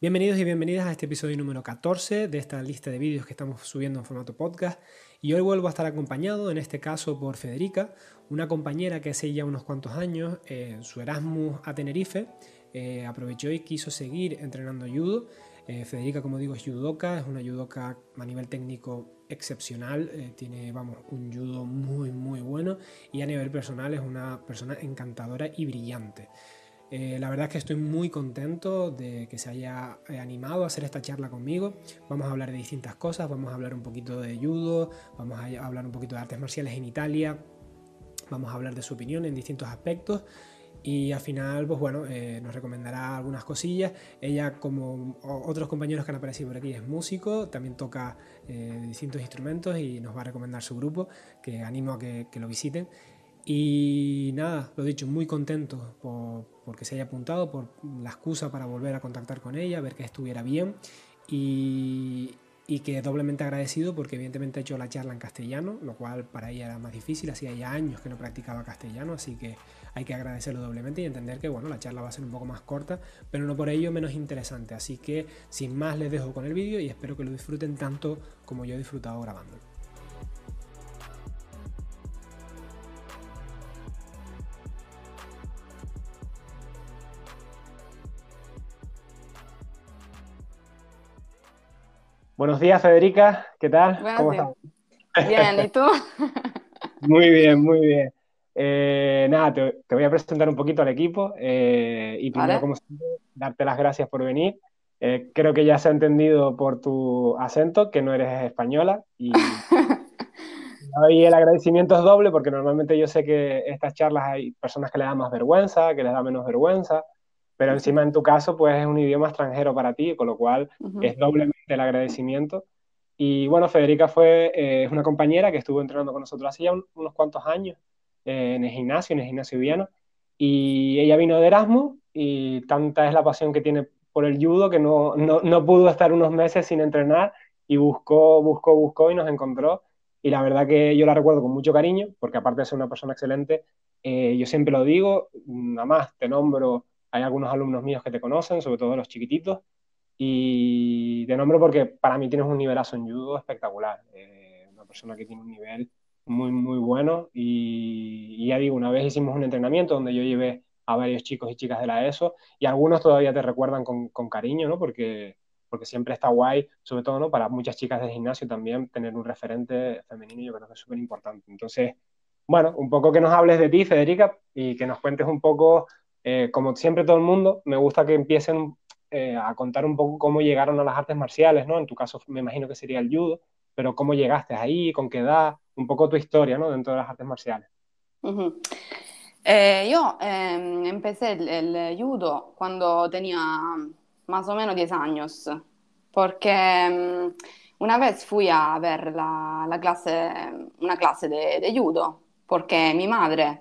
Bienvenidos y bienvenidas a este episodio número 14 de esta lista de vídeos que estamos subiendo en formato podcast. Y hoy vuelvo a estar acompañado, en este caso por Federica, una compañera que hace ya unos cuantos años, en su Erasmus a Tenerife, eh, aprovechó y quiso seguir entrenando judo. Eh, Federica, como digo, es judoka, es una judoka a nivel técnico excepcional, eh, tiene, vamos, un judo muy, muy bueno y a nivel personal es una persona encantadora y brillante. Eh, la verdad es que estoy muy contento de que se haya eh, animado a hacer esta charla conmigo. Vamos a hablar de distintas cosas, vamos a hablar un poquito de judo, vamos a hablar un poquito de artes marciales en Italia, vamos a hablar de su opinión en distintos aspectos y al final, pues bueno, eh, nos recomendará algunas cosillas. Ella, como otros compañeros que han aparecido por aquí, es músico, también toca distintos instrumentos y nos va a recomendar su grupo, que animo a que, que lo visiten. Y nada, lo dicho, muy contento por, porque se haya apuntado, por la excusa para volver a contactar con ella, ver que estuviera bien y, que doblemente agradecido porque evidentemente ha hecho la charla en castellano, lo cual para ella era más difícil, hacía ya años que no practicaba castellano, así que hay que agradecerlo doblemente y entender que bueno, la charla va a ser un poco más corta, pero no por ello menos interesante, así que sin más les dejo con el vídeo y espero que lo disfruten tanto como yo he disfrutado grabándolo. Buenos días, Federica. ¿Qué tal? ¿Cómo estás? Bien, ¿y tú? muy bien, muy bien. Eh, nada, te, voy a presentar un poquito al equipo eh, y primero, como siempre, darte las gracias por venir. Eh, creo que ya se ha entendido por tu acento que no eres española y hoy el agradecimiento es doble porque normalmente yo sé que estas charlas hay personas que le dan más vergüenza, que les da menos vergüenza pero encima en tu caso pues es un idioma extranjero para ti, con lo cual es doblemente el agradecimiento. Y bueno, Federica fue eh, una compañera que estuvo entrenando con nosotros hace ya unos cuantos años eh, en el gimnasio, en el gimnasio Viano, y ella vino de Erasmus y tanta es la pasión que tiene por el judo que no, no, no pudo estar unos meses sin entrenar y buscó, buscó, buscó y nos encontró. Y la verdad que yo la recuerdo con mucho cariño, porque aparte de ser una persona excelente, eh, yo siempre lo digo, nada más te nombro hay algunos alumnos míos que te conocen, sobre todo los chiquititos, y te nombro porque para mí tienes un nivelazo en judo espectacular. Eh, una persona que tiene un nivel muy, muy bueno. Y, ya digo, una vez hicimos un entrenamiento donde yo llevé a varios chicos y chicas de la ESO y algunos todavía te recuerdan con, con cariño, ¿no? Porque, porque siempre está guay, sobre todo, ¿no? Para muchas chicas del gimnasio también tener un referente femenino yo creo que es súper importante. Entonces, bueno, un poco que nos hables de ti, Federica, y que nos cuentes un poco eh, como siempre todo el mundo, me gusta que empiecen eh, a contar un poco cómo llegaron a las artes marciales, ¿no? En tu caso me imagino que sería el judo, pero cómo llegaste ahí, con qué edad, un poco tu historia, ¿no? Dentro de las artes marciales. Eh, yo em, empecé el, judo cuando tenía más o menos 10 años, porque em, una vez fui a ver la, clase, una clase de, de, judo, porque mi madre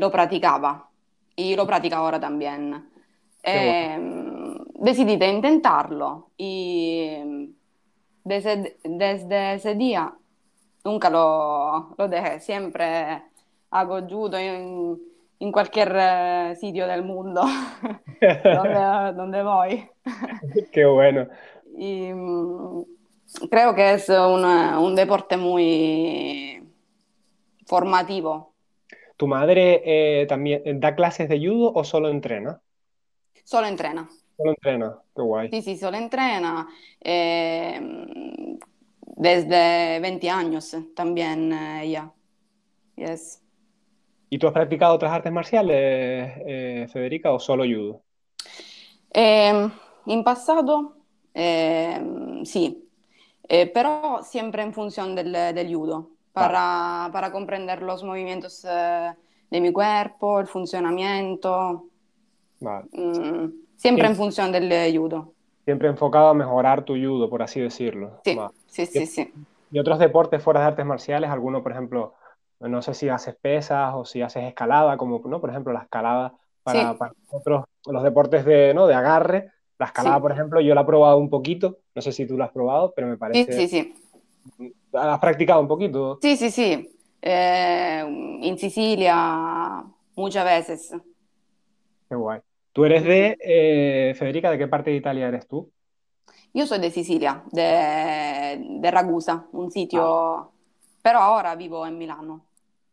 lo practicaba y lo practica ahora también. Eh, decidí de intentarlo y desde, desde, ese día nunca lo, lo dejé, siempre hago judo en, en cualquier eh, sitio del mundo donde, donde, voy. Qué bueno. Y, mm, creo que es un, un deporte muy formativo ¿Tu madre eh, también eh, da clases de judo o solo entrena? Solo entrena. Solo entrena, qué guay. Sí, sí, solo entrena. Eh, desde 20 años también ella. Yes. ¿Y tú has practicado otras artes marciales, Federica, o solo judo? en pasado, sí, pero siempre en función del, del judo para, para comprender los movimientos eh, de mi cuerpo, el funcionamiento. Mm, siempre en función del judo. Siempre enfocado a mejorar tu judo, por así decirlo. Sí, sí, sí, sí. ¿Y otros deportes fuera de artes marciales? ¿Alguno, por ejemplo, no sé si haces pesas o si haces escalada, como, ¿no? Por ejemplo, la escalada para, para otros, los deportes de, ¿no? de agarre. La escalada, por ejemplo, yo la he probado un poquito, no sé si tú la has probado, pero me parece... Sí, sí, sí. ¿Has practicado un poquito? Sí, sí, sí. Eh, en Sicilia muchas veces. Qué guay. Tú eres de, eh, Federica, ¿de qué parte de Italia eres tú? Yo soy de Sicilia, de, de Ragusa, un sitio, ah. pero ahora vivo en Milano.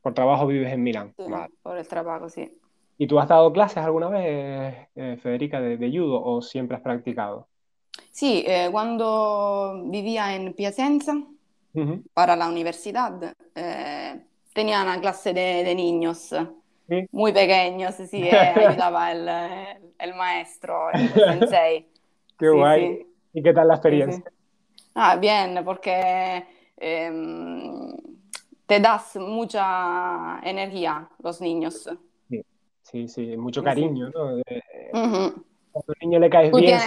Por trabajo vives en Milán. Sí, Por el trabajo, sí. ¿Y tú has dado clases alguna vez, eh, Federica, de, judo o siempre has practicado? Sí, eh, cuando vivía en Piacenza para la universidad, eh, tenía una clase de, niños muy pequeños, sí, ayudaba el, el, maestro, el sensei. Qué guay. ¿Y qué tal la experiencia? Ah, bien, porque em, te das mucha energía los niños. Sí, sí, mucho cariño, ¿no? Cuando al niño le caes bien.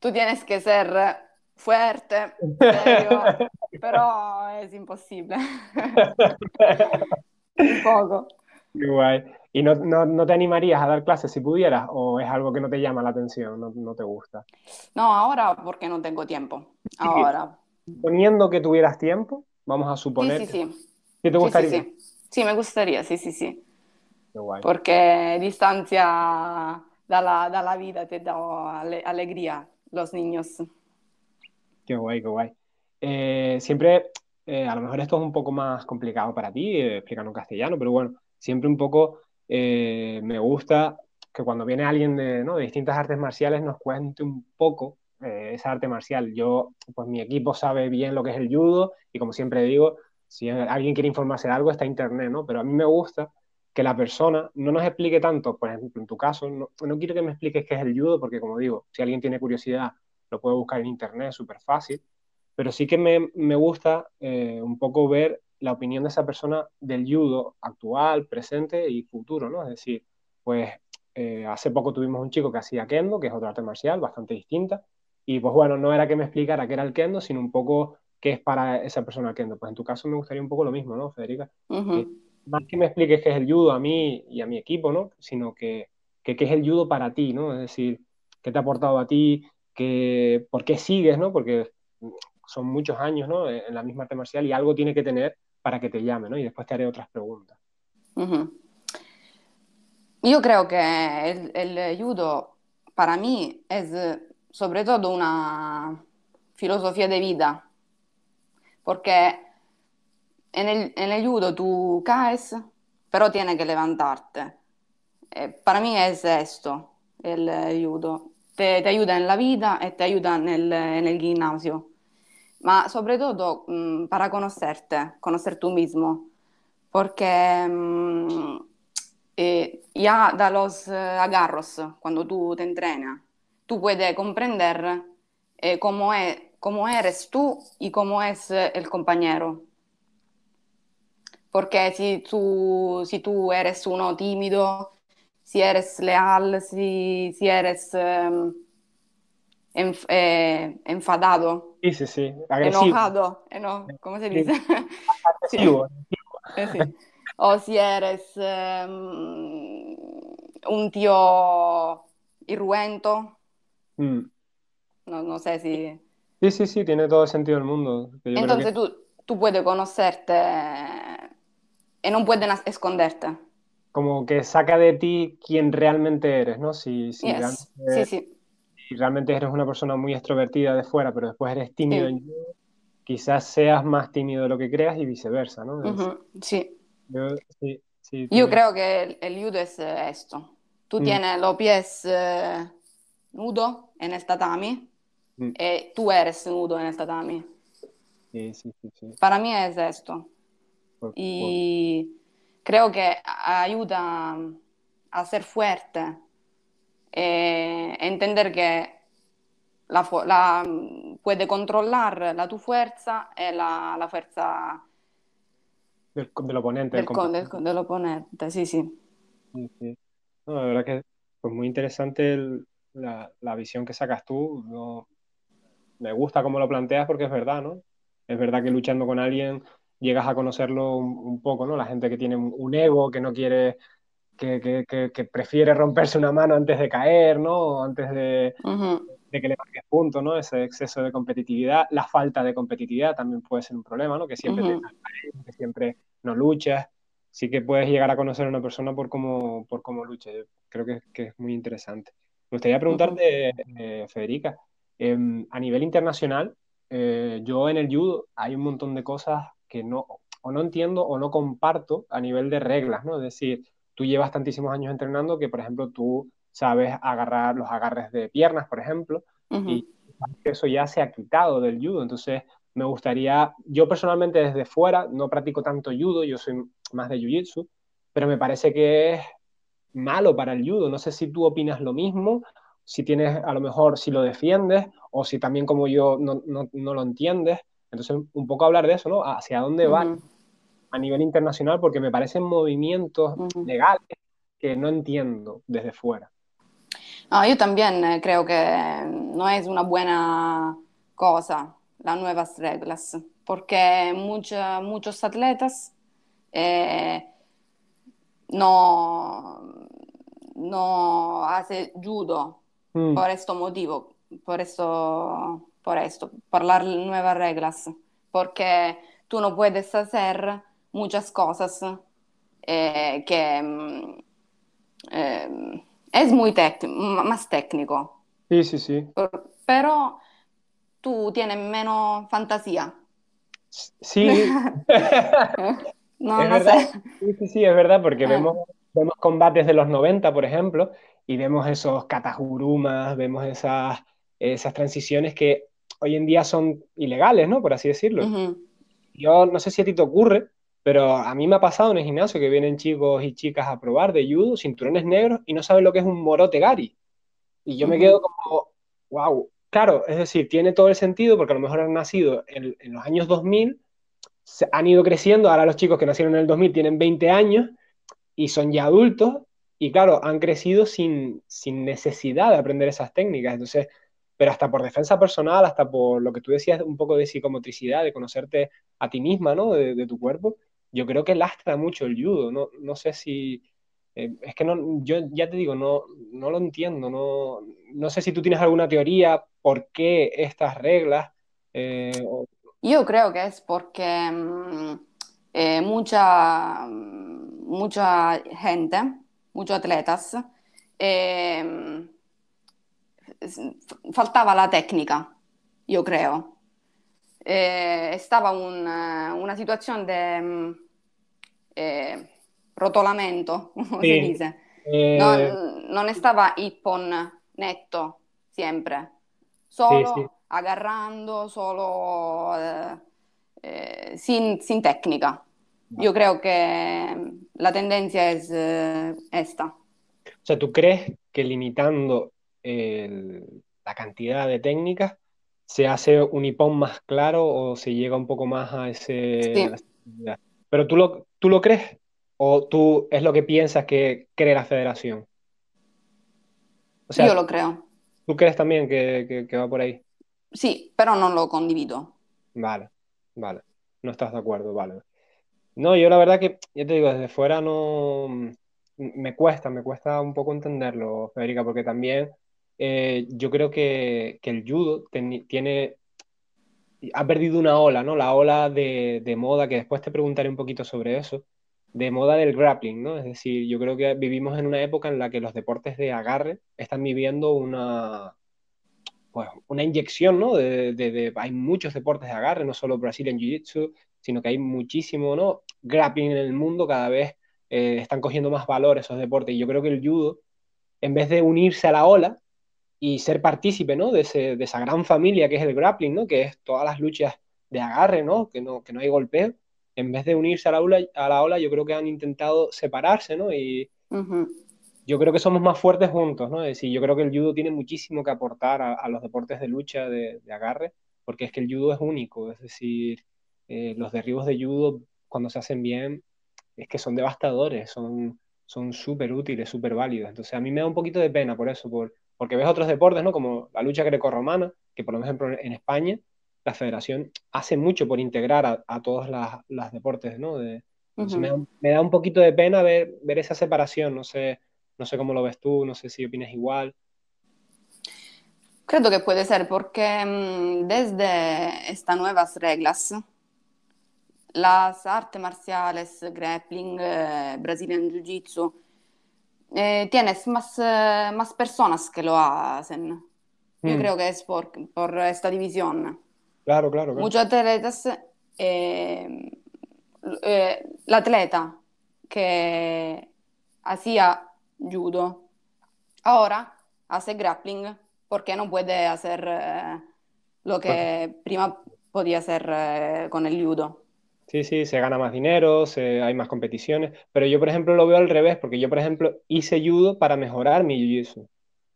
Tú tienes que ser fuerte, serio, pero es imposible. Un poco. Qué guay. ¿Y no, no, te animarías a dar clases si pudieras o es algo que no te llama la atención, no, no te gusta? No, ahora porque no tengo tiempo. Ahora. Poniendo que tuvieras tiempo, vamos a suponer. Sí, sí, sí. ¿Qué te gustaría? Sí, sí, sí. me gustaría, sí, sí, sí. Qué guay. Porque distancia da la, da la vida, te da alegría los niños. Qué guay, qué guay. Eh, siempre, eh, a lo mejor esto es un poco más complicado para ti, eh, explicarlo en castellano, pero bueno, siempre un poco eh, me gusta que cuando viene alguien de, ¿no? de, distintas artes marciales nos cuente un poco eh, esa arte marcial. Yo, pues mi equipo sabe bien lo que es el judo y como siempre digo, si alguien quiere informarse de algo está internet, ¿no? Pero a mí me gusta que la persona no nos explique tanto, por ejemplo, en tu caso, no, no quiero que me expliques qué es el judo, porque como digo, si alguien tiene curiosidad, lo puede buscar en internet, súper fácil, pero sí que me, me gusta eh, un poco ver la opinión de esa persona del judo actual, presente y futuro, ¿no? Es decir, pues eh, hace poco tuvimos un chico que hacía kendo, que es otra arte marcial bastante distinta, y pues bueno, no era que me explicara qué era el kendo, sino un poco qué es para esa persona el kendo. Pues en tu caso me gustaría un poco lo mismo, ¿no, Federica? más que me expliques qué es el judo a mí y a mi equipo, ¿no? Sino que, qué es el judo para ti, ¿no? Es decir, qué te ha aportado a ti, que, por qué sigues, ¿no? Porque son muchos años, ¿no? En la misma arte marcial y algo tiene que tener para que te llame, ¿no? Y después te haré otras preguntas. Yo creo que el, el, judo para mí es sobre todo una filosofía de vida, porque en el, en el judo tú caes, pero tienes que levantarte. Eh, para mí es esto, el judo. Te, te, ayuda en la vida y te ayuda en el, en el gimnasio ma soprattutto mh, para conocerte, conocer tú mismo, porque mh, eh, ya da los eh, agarros, cuando tú te entrenas, tú puedes comprender eh, cómo, es, cómo eres tú y cómo es eh, el compañero. Porque si tú, si tú eres uno tímido, si eres leal, si, si eres eh, enf eh, enfadado, Sí, sí, sí. Enojado, eno ¿cómo se dice? Agresivo. Eh, sí. O si eres um, un tío irruento. Mm. No, no, sé si... Sí, sí, sí, tiene todo el sentido del mundo. Entonces que... tú, tú puedes conocerte y no puedes esconderte. Como que saca de ti quien realmente eres, ¿no? Si, si yes. Sí, sí si realmente eres una persona muy extrovertida de fuera, pero después eres tímido, quizás seas más tímido de lo que creas y viceversa, ¿no? Sí. Yo, creo que el, judo es eh, esto. Tú mm. tienes los pies eh, nudos en el tatami mm. y tú eres nudo en el tatami. Sí, sí, sí, Para mí es esto. y creo que ayuda a ser fuerte eh, entender que la, la, puede controlar la tu fuerza e la, la fuerza del, del oponente. Del, del, del, oponente, sí, sí. No, la verdad que pues muy interesante el, la, la, visión que sacas tú. No, me gusta cómo lo planteas porque es verdad, ¿no? Es verdad que luchando con alguien llegas a conocerlo un, un poco, ¿no? La gente que tiene un, un ego, que no quiere que, prefiere romperse una mano antes de caer, ¿no? Antes de, que le marques punto, ¿no? Ese exceso de competitividad, la falta de competitividad también puede ser un problema, ¿no? Que siempre te que siempre no luchas. Sí que puedes llegar a conocer a una persona por cómo, por cómo lucha. Yo creo que, que es muy interesante. Me gustaría preguntarte, eh, Federica, em, a nivel internacional, eh, yo en el judo hay un montón de cosas que no, o no entiendo o no comparto a nivel de reglas, ¿no? Es decir, tú llevas tantísimos años entrenando que, por ejemplo, tú sabes agarrar los agarres de piernas, por ejemplo, y eso ya se ha quitado del judo. Entonces, me gustaría, yo personalmente desde fuera no practico tanto judo, yo soy más de jiu-jitsu, pero me parece que es malo para el judo. No sé si tú opinas lo mismo, si tienes, a lo mejor, si lo defiendes o si también como yo no, lo entiendes. Entonces, un poco hablar de eso, ¿no? Hacia dónde va a nivel internacional, porque me parecen movimientos legales que no entiendo desde fuera. yo también eh, creo que no es una buena cosa las nuevas reglas, porque muchos atletas eh, no, no hace judo mm. por este motivo, por esto, por esto, por las nuevas reglas, porque tú no puedes hacer muchas cosas eh, que mm, eh, es muy más técnico. Sí, sí, sí. Pero tú tienes menos fantasía. Sí. no, no sé. Sí, sí, sí, es verdad, porque ah. vemos, vemos combates de los 90, por ejemplo, y vemos esos katajurumas, vemos esas, esas transiciones que hoy en día son ilegales, ¿no? Por así decirlo. Yo no sé si a ti te ocurre, pero a mí me ha pasado en el gimnasio que vienen chicos y chicas a probar de judo, cinturones negros, y no saben lo que es un morote gari. Y yo me quedo como, wow, claro, es decir, tiene todo el sentido porque a lo mejor han nacido en, los años 2000, se han ido creciendo, ahora los chicos que nacieron en el 2000 tienen 20 años y son ya adultos, y claro, han crecido sin, sin necesidad de aprender esas técnicas. Entonces, pero hasta por defensa personal, hasta por lo que tú decías, un poco de psicomotricidad, de conocerte a ti misma, ¿no? de tu cuerpo, yo creo que lastra mucho el judo. No, no sé si. Eh, es que no, yo ya te digo, no, no lo entiendo. No, no sé si tú tienes alguna teoría por qué estas reglas. Eh, yo creo que es porque mm, eh, mucha, mucha gente, muchos atletas, faltaba la técnica, yo creo. estaba una situación de mm, eh, rotolamento, come sì. si dice. Eh... Non, non stava hippon netto sempre, solo sì, sì. agarrando, solo eh, eh, sin, sin, técnica. Yo creo que la tendencia es eh, esta. O sea, ¿tú crees que limitando el, la cantidad de técnicas se hace un hipón más claro o se llega un poco más a ese... Sí. Pero tú lo, ¿Tú lo crees? ¿O tú es lo que piensas que cree la federación? Yo lo creo. ¿Tú crees también que, va por ahí? Sí, pero no lo condivido. Vale, vale. No estás de acuerdo, vale. No, yo la verdad que, ya te digo, desde fuera no... Me cuesta, me cuesta un poco entenderlo, Federica, porque también eh, yo creo que, el judo tiene ha perdido una ola, ¿no? La ola de, moda, que después te preguntaré un poquito sobre eso, de moda del grappling, ¿no? Es decir, yo creo que vivimos en una época en la que los deportes de agarre están viviendo una, pues, una inyección, ¿no? De, hay muchos deportes de agarre, no solo Brazilian Jiu-Jitsu, sino que hay muchísimo, ¿no? Grappling en el mundo, cada vez eh, están cogiendo más valor esos deportes. Y yo creo que el judo, en vez de unirse a la ola, y ser partícipe, ¿no? De, ese, de, esa gran familia que es el grappling, ¿no? Que es todas las luchas de agarre, ¿no? Que no, que no hay golpeo. En vez de unirse a la, ola, a la ola, yo creo que han intentado separarse, ¿no? Y yo creo que somos más fuertes juntos, ¿no? Es decir, yo creo que el judo tiene muchísimo que aportar a, los deportes de lucha, de, de, agarre, porque es que el judo es único, es decir, eh, los derribos de judo, cuando se hacen bien, es que son devastadores, son son súper útiles, súper válidos. Entonces a mí me da un poquito de pena por eso, por, porque ves otros deportes, ¿no? Como la lucha grecorromana, que por ejemplo en España la federación hace mucho por integrar a, todos los deportes, ¿no? me, da, un poquito de pena ver, ver esa separación, no sé, no sé cómo lo ves tú, no sé si opinas igual. Creo que puede ser porque mm, desde estas nuevas reglas, las artes marciales, grappling, eh, Brazilian Jiu-Jitsu, eh, tienes más, más personas que lo hacen. Yo Mm, creo que es por, por esta división. claro, claro, claro. Muchos atletas, eh, eh, el atleta que hacía judo, ahora hace grappling porque no puede hacer eh, lo que prima podía hacer eh, con el judo. Sí, sí, se gana más dinero, hay más competiciones, pero yo, por ejemplo, lo veo al revés, porque yo, por ejemplo, hice judo para mejorar mi jiu-jitsu.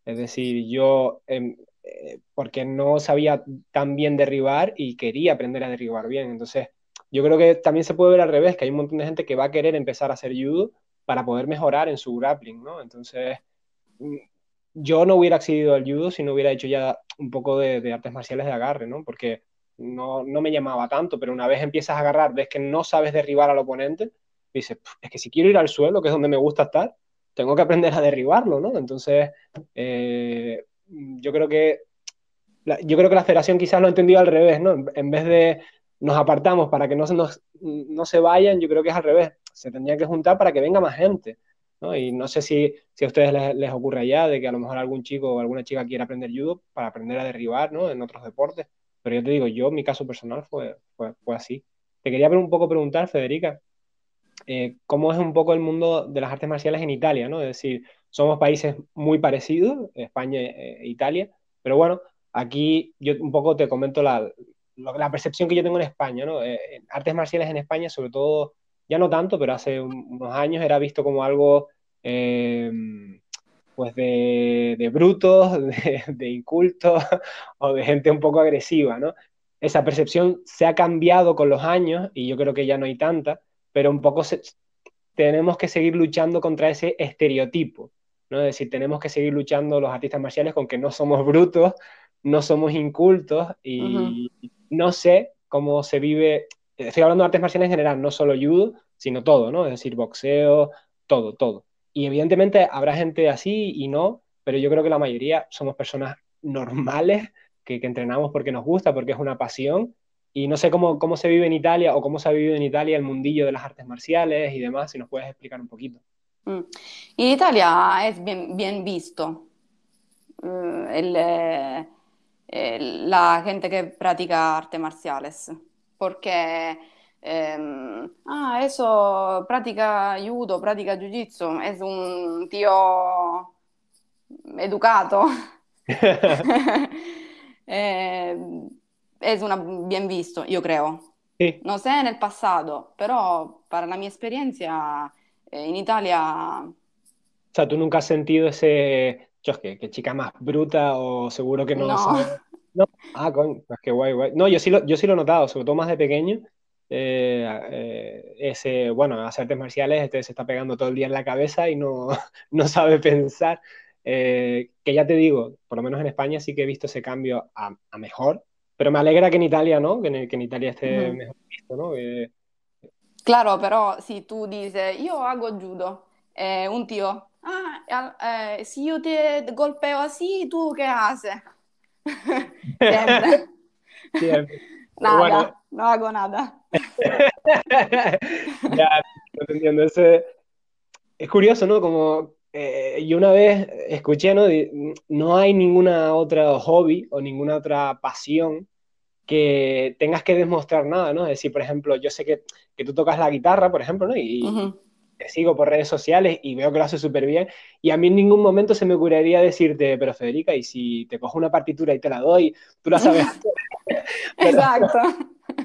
Es decir, yo, em, eh, porque no sabía tan bien derribar y quería aprender a derribar bien. Entonces, yo creo que también se puede ver al revés, que hay un montón de gente que va a querer empezar a hacer judo para poder mejorar en su grappling, ¿no? Entonces, mm, yo no hubiera accedido al judo si no hubiera hecho ya un poco de artes marciales de agarre, ¿no? Porque no, no me llamaba tanto, pero una vez empiezas a agarrar, ves que no sabes derribar al oponente, dices, "Pf, es que si quiero ir al suelo, que es donde me gusta estar, tengo que aprender a derribarlo, ¿no? Entonces, eh, yo creo que la, yo creo que la federación quizás lo ha entendido al revés, ¿no? En, vez de nos apartamos para que no se, nos, no se vayan, yo creo que es al revés. Se tendrían que juntar para que venga más gente, ¿no? Y no sé si, si a ustedes les, les ocurre allá de que a lo mejor algún chico o alguna chica quiera aprender judo para aprender a derribar, ¿no? En otros deportes. Pero yo te digo, yo, mi caso personal fue, fue, así. Te quería un poco preguntar, Federica, eh, cómo es un poco el mundo de las artes marciales en Italia, ¿no? Es decir, somos países muy parecidos, España e Italia, pero bueno, aquí yo un poco te comento la, la percepción que yo tengo en España, ¿no? Eh, artes marciales en España, sobre todo, ya no tanto, pero hace un, unos años era visto como algo, eh, pues, de, de brutos, de, de, incultos o de gente un poco agresiva, ¿no? Esa percepción se ha cambiado con los años y yo creo que ya no hay tanta, pero un poco se, tenemos que seguir luchando contra ese estereotipo, ¿no? Es decir, tenemos que seguir luchando los artistas marciales con que no somos brutos, no somos incultos y uh -huh. no sé cómo se vive, estoy hablando de artes marciales en general, no solo judo, sino todo, ¿no? Es decir, boxeo, todo, todo. Y evidentemente habrá gente así y no, pero yo creo que la mayoría somos personas normales que, que entrenamos porque nos gusta, porque es una pasión y no sé cómo, cómo se vive en Italia o cómo se ha vivido en Italia el mundillo de las artes marciales y demás, si nos puedes explicar un poquito. Mm. En Italia es bien, bien visto uh, el, el, la gente que practica artes marciales, porque eh, ah, eso practica judo, practica jiu-jitsu, es un tío educado. eh, es una, bien visto, yo creo. Sí. No sé en el pasado, pero para la mi experiencia eh, en Italia... O sea, ¿tú nunca has sentido ese... Yo, que, que chica más bruta o seguro que no, No. No. Ah, coño, pues qué guay, guay. No, yo sí lo, yo sí lo he notado, sobre todo más de pequeño. Eh, eh, ese, bueno, hacer artes marciales, este se está pegando todo el día en la cabeza y no, no sabe pensar. Eh, que ya te digo, por lo menos en España sí que he visto ese cambio a, a mejor, pero me alegra que en Italia, ¿no? Que en, que en Italia esté mejor visto, ¿no? Claro, pero si tú dices, yo hago judo, eh, un tío, ah, si yo te golpeo así, ¿tú qué haces? Siempre. siempre. Nada, Bueno. no hago nada. ya, entiendo. Ese- es curioso, ¿no? Como eh, yo una vez escuché, ¿no? No hay ninguna otra hobby o ninguna otra pasión que tengas que demostrar nada, ¿no? Es decir, por ejemplo, yo sé que, que tú tocas la guitarra, por ejemplo, ¿no? Y, Ujú. te sigo por redes sociales y veo que lo haces súper bien. Y a mí en ningún momento se me ocurriría decirte, pero Federica, y si te cojo una partitura y te la doy, tú la sabes hacer. Exacto.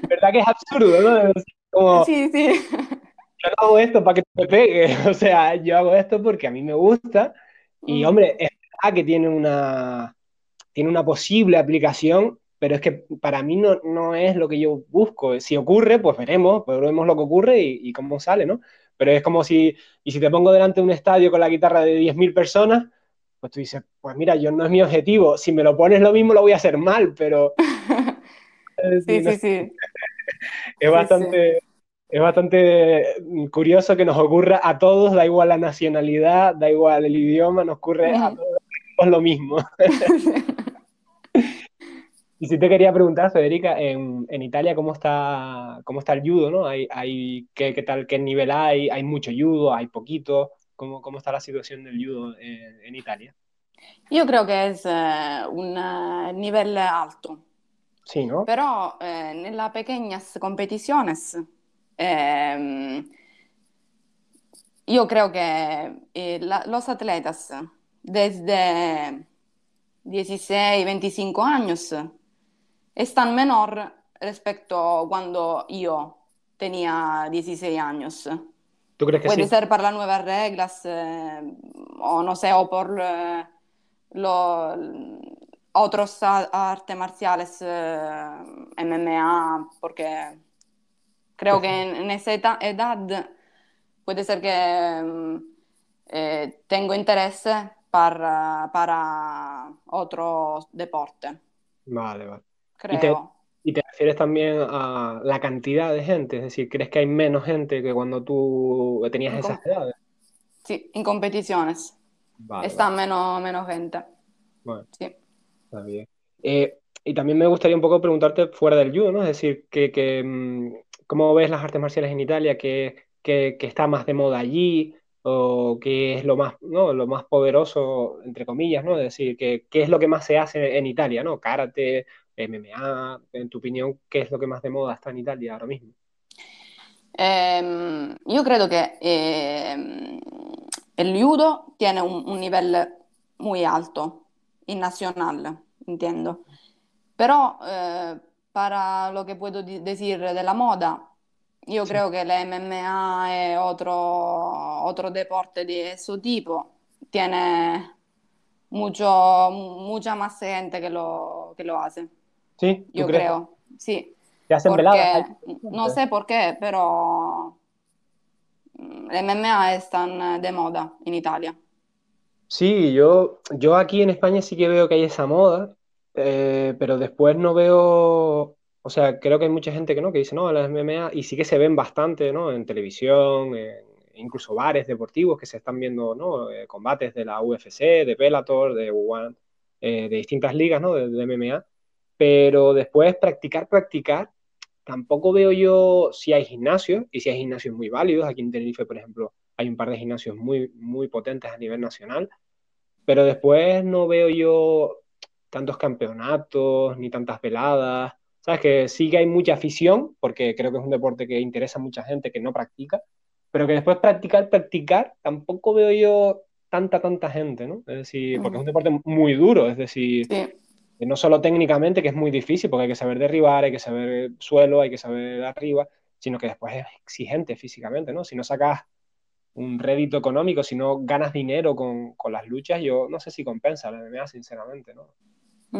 ¿Verdad que es absurdo, no? Como, Sí, sí. yo no hago esto para que te pegue, o sea, yo hago esto porque a mí me gusta y, Mm. hombre, es verdad que tiene una, tiene una posible aplicación, pero es que para mí no, no es lo que yo busco. Si ocurre, pues veremos, pues veremos lo que ocurre y, y cómo sale, ¿no? Pero es como si, y si te pongo delante de un estadio con la guitarra de 10.000 personas, pues tú dices, pues mira, yo no es mi objetivo, si me lo pones lo mismo lo voy a hacer mal, pero Sí, sí, sí. es bastante, es bastante curioso que nos ocurra a todos, da igual la nacionalidad, da igual el idioma, nos ocurre a todos lo mismo. Y si te quería preguntar, Federica, en, en Italia, ¿cómo está, cómo está el judo, ¿no? Hay, hay, ¿qué, qué tal, qué nivel hay? ¿Hay mucho judo? ¿Hay poquito? ¿Cómo, cómo está la situación del judo en, Italia? Yo creo que es eh, un eh, nivel alto. Sí, ¿no? Pero en las pequeñas competiciones ehm, yo creo que los atletas desde 16, 25 años están menor respecto a cuando yo tenía 16 años. ¿Tú crees que Puede ser por las nuevas reglas eh, o no sé, o por eh, los otros artes marciales, eh, MMA, porque creo que en, esa edad puede ser que mm, tengo interés para, para otro deporte. Vale, vale. Creo. ¿Y te, refieres también a la cantidad de gente? Es decir, ¿crees que hay menos gente que cuando tú tenías esas edades? Sí, en competiciones. Está Menos, menos gente. Bueno, sí. Eh, y también me gustaría un poco preguntarte fuera del judo, ¿no? Es decir, que, mm, ¿cómo ves las artes marciales en Italia? ¿Qué, qué, está más de moda allí? o qué es lo más, ¿no? lo más poderoso, entre comillas, ¿no? Es decir, ¿qué, qué es lo que más se hace en Italia, ¿no? Karate, MMA, en tu opinión, ¿qué es lo que más de moda está en Italia ahora mismo? Eh, io credo che eh, el judo tiene un, un, nivel muy alto, in nacional, entiendo. Però eh, para lo que puedo decir de la moda, Io sì. creo que la MMA e otro, otro deporte de ese tipo tiene mucho, mucha más gente que lo, que lo hace. Sí, yo creo, sí. ¿Te hacen porque, veladas? No sé por qué, pero la MMA están de moda en Italia. Sí, yo, yo aquí en España sí que veo que hay esa moda, eh, pero después no veo o sea, creo que hay mucha gente que no, que dice, no, las MMA, y sí que se ven bastante, ¿no? En televisión, en, incluso bares deportivos que se están viendo, ¿no? Eh, combates de la UFC, de Bellator, de One, eh, de distintas ligas, ¿no? De, MMA. Pero después practicar, practicar, tampoco veo yo si hay gimnasios, y si hay gimnasios muy válidos. Aquí en Tenerife, por ejemplo, hay un par de gimnasios muy, muy potentes a nivel nacional. Pero después no veo yo tantos campeonatos, ni tantas veladas Sabes que sí que hay mucha afición, porque creo que es un deporte que interesa a mucha gente que no practica, pero que después practicar, practicar, tampoco veo yo tanta, tanta gente, ¿no? Es decir, porque es un deporte muy duro, es decir, no solo técnicamente, que es muy difícil, porque hay que saber derribar, hay que saber suelo, hay que saber arriba, sino que después es exigente físicamente, ¿no? Si no sacas un rédito económico, si no ganas dinero con, con las luchas, yo no sé si compensa la MMA, sinceramente, ¿no?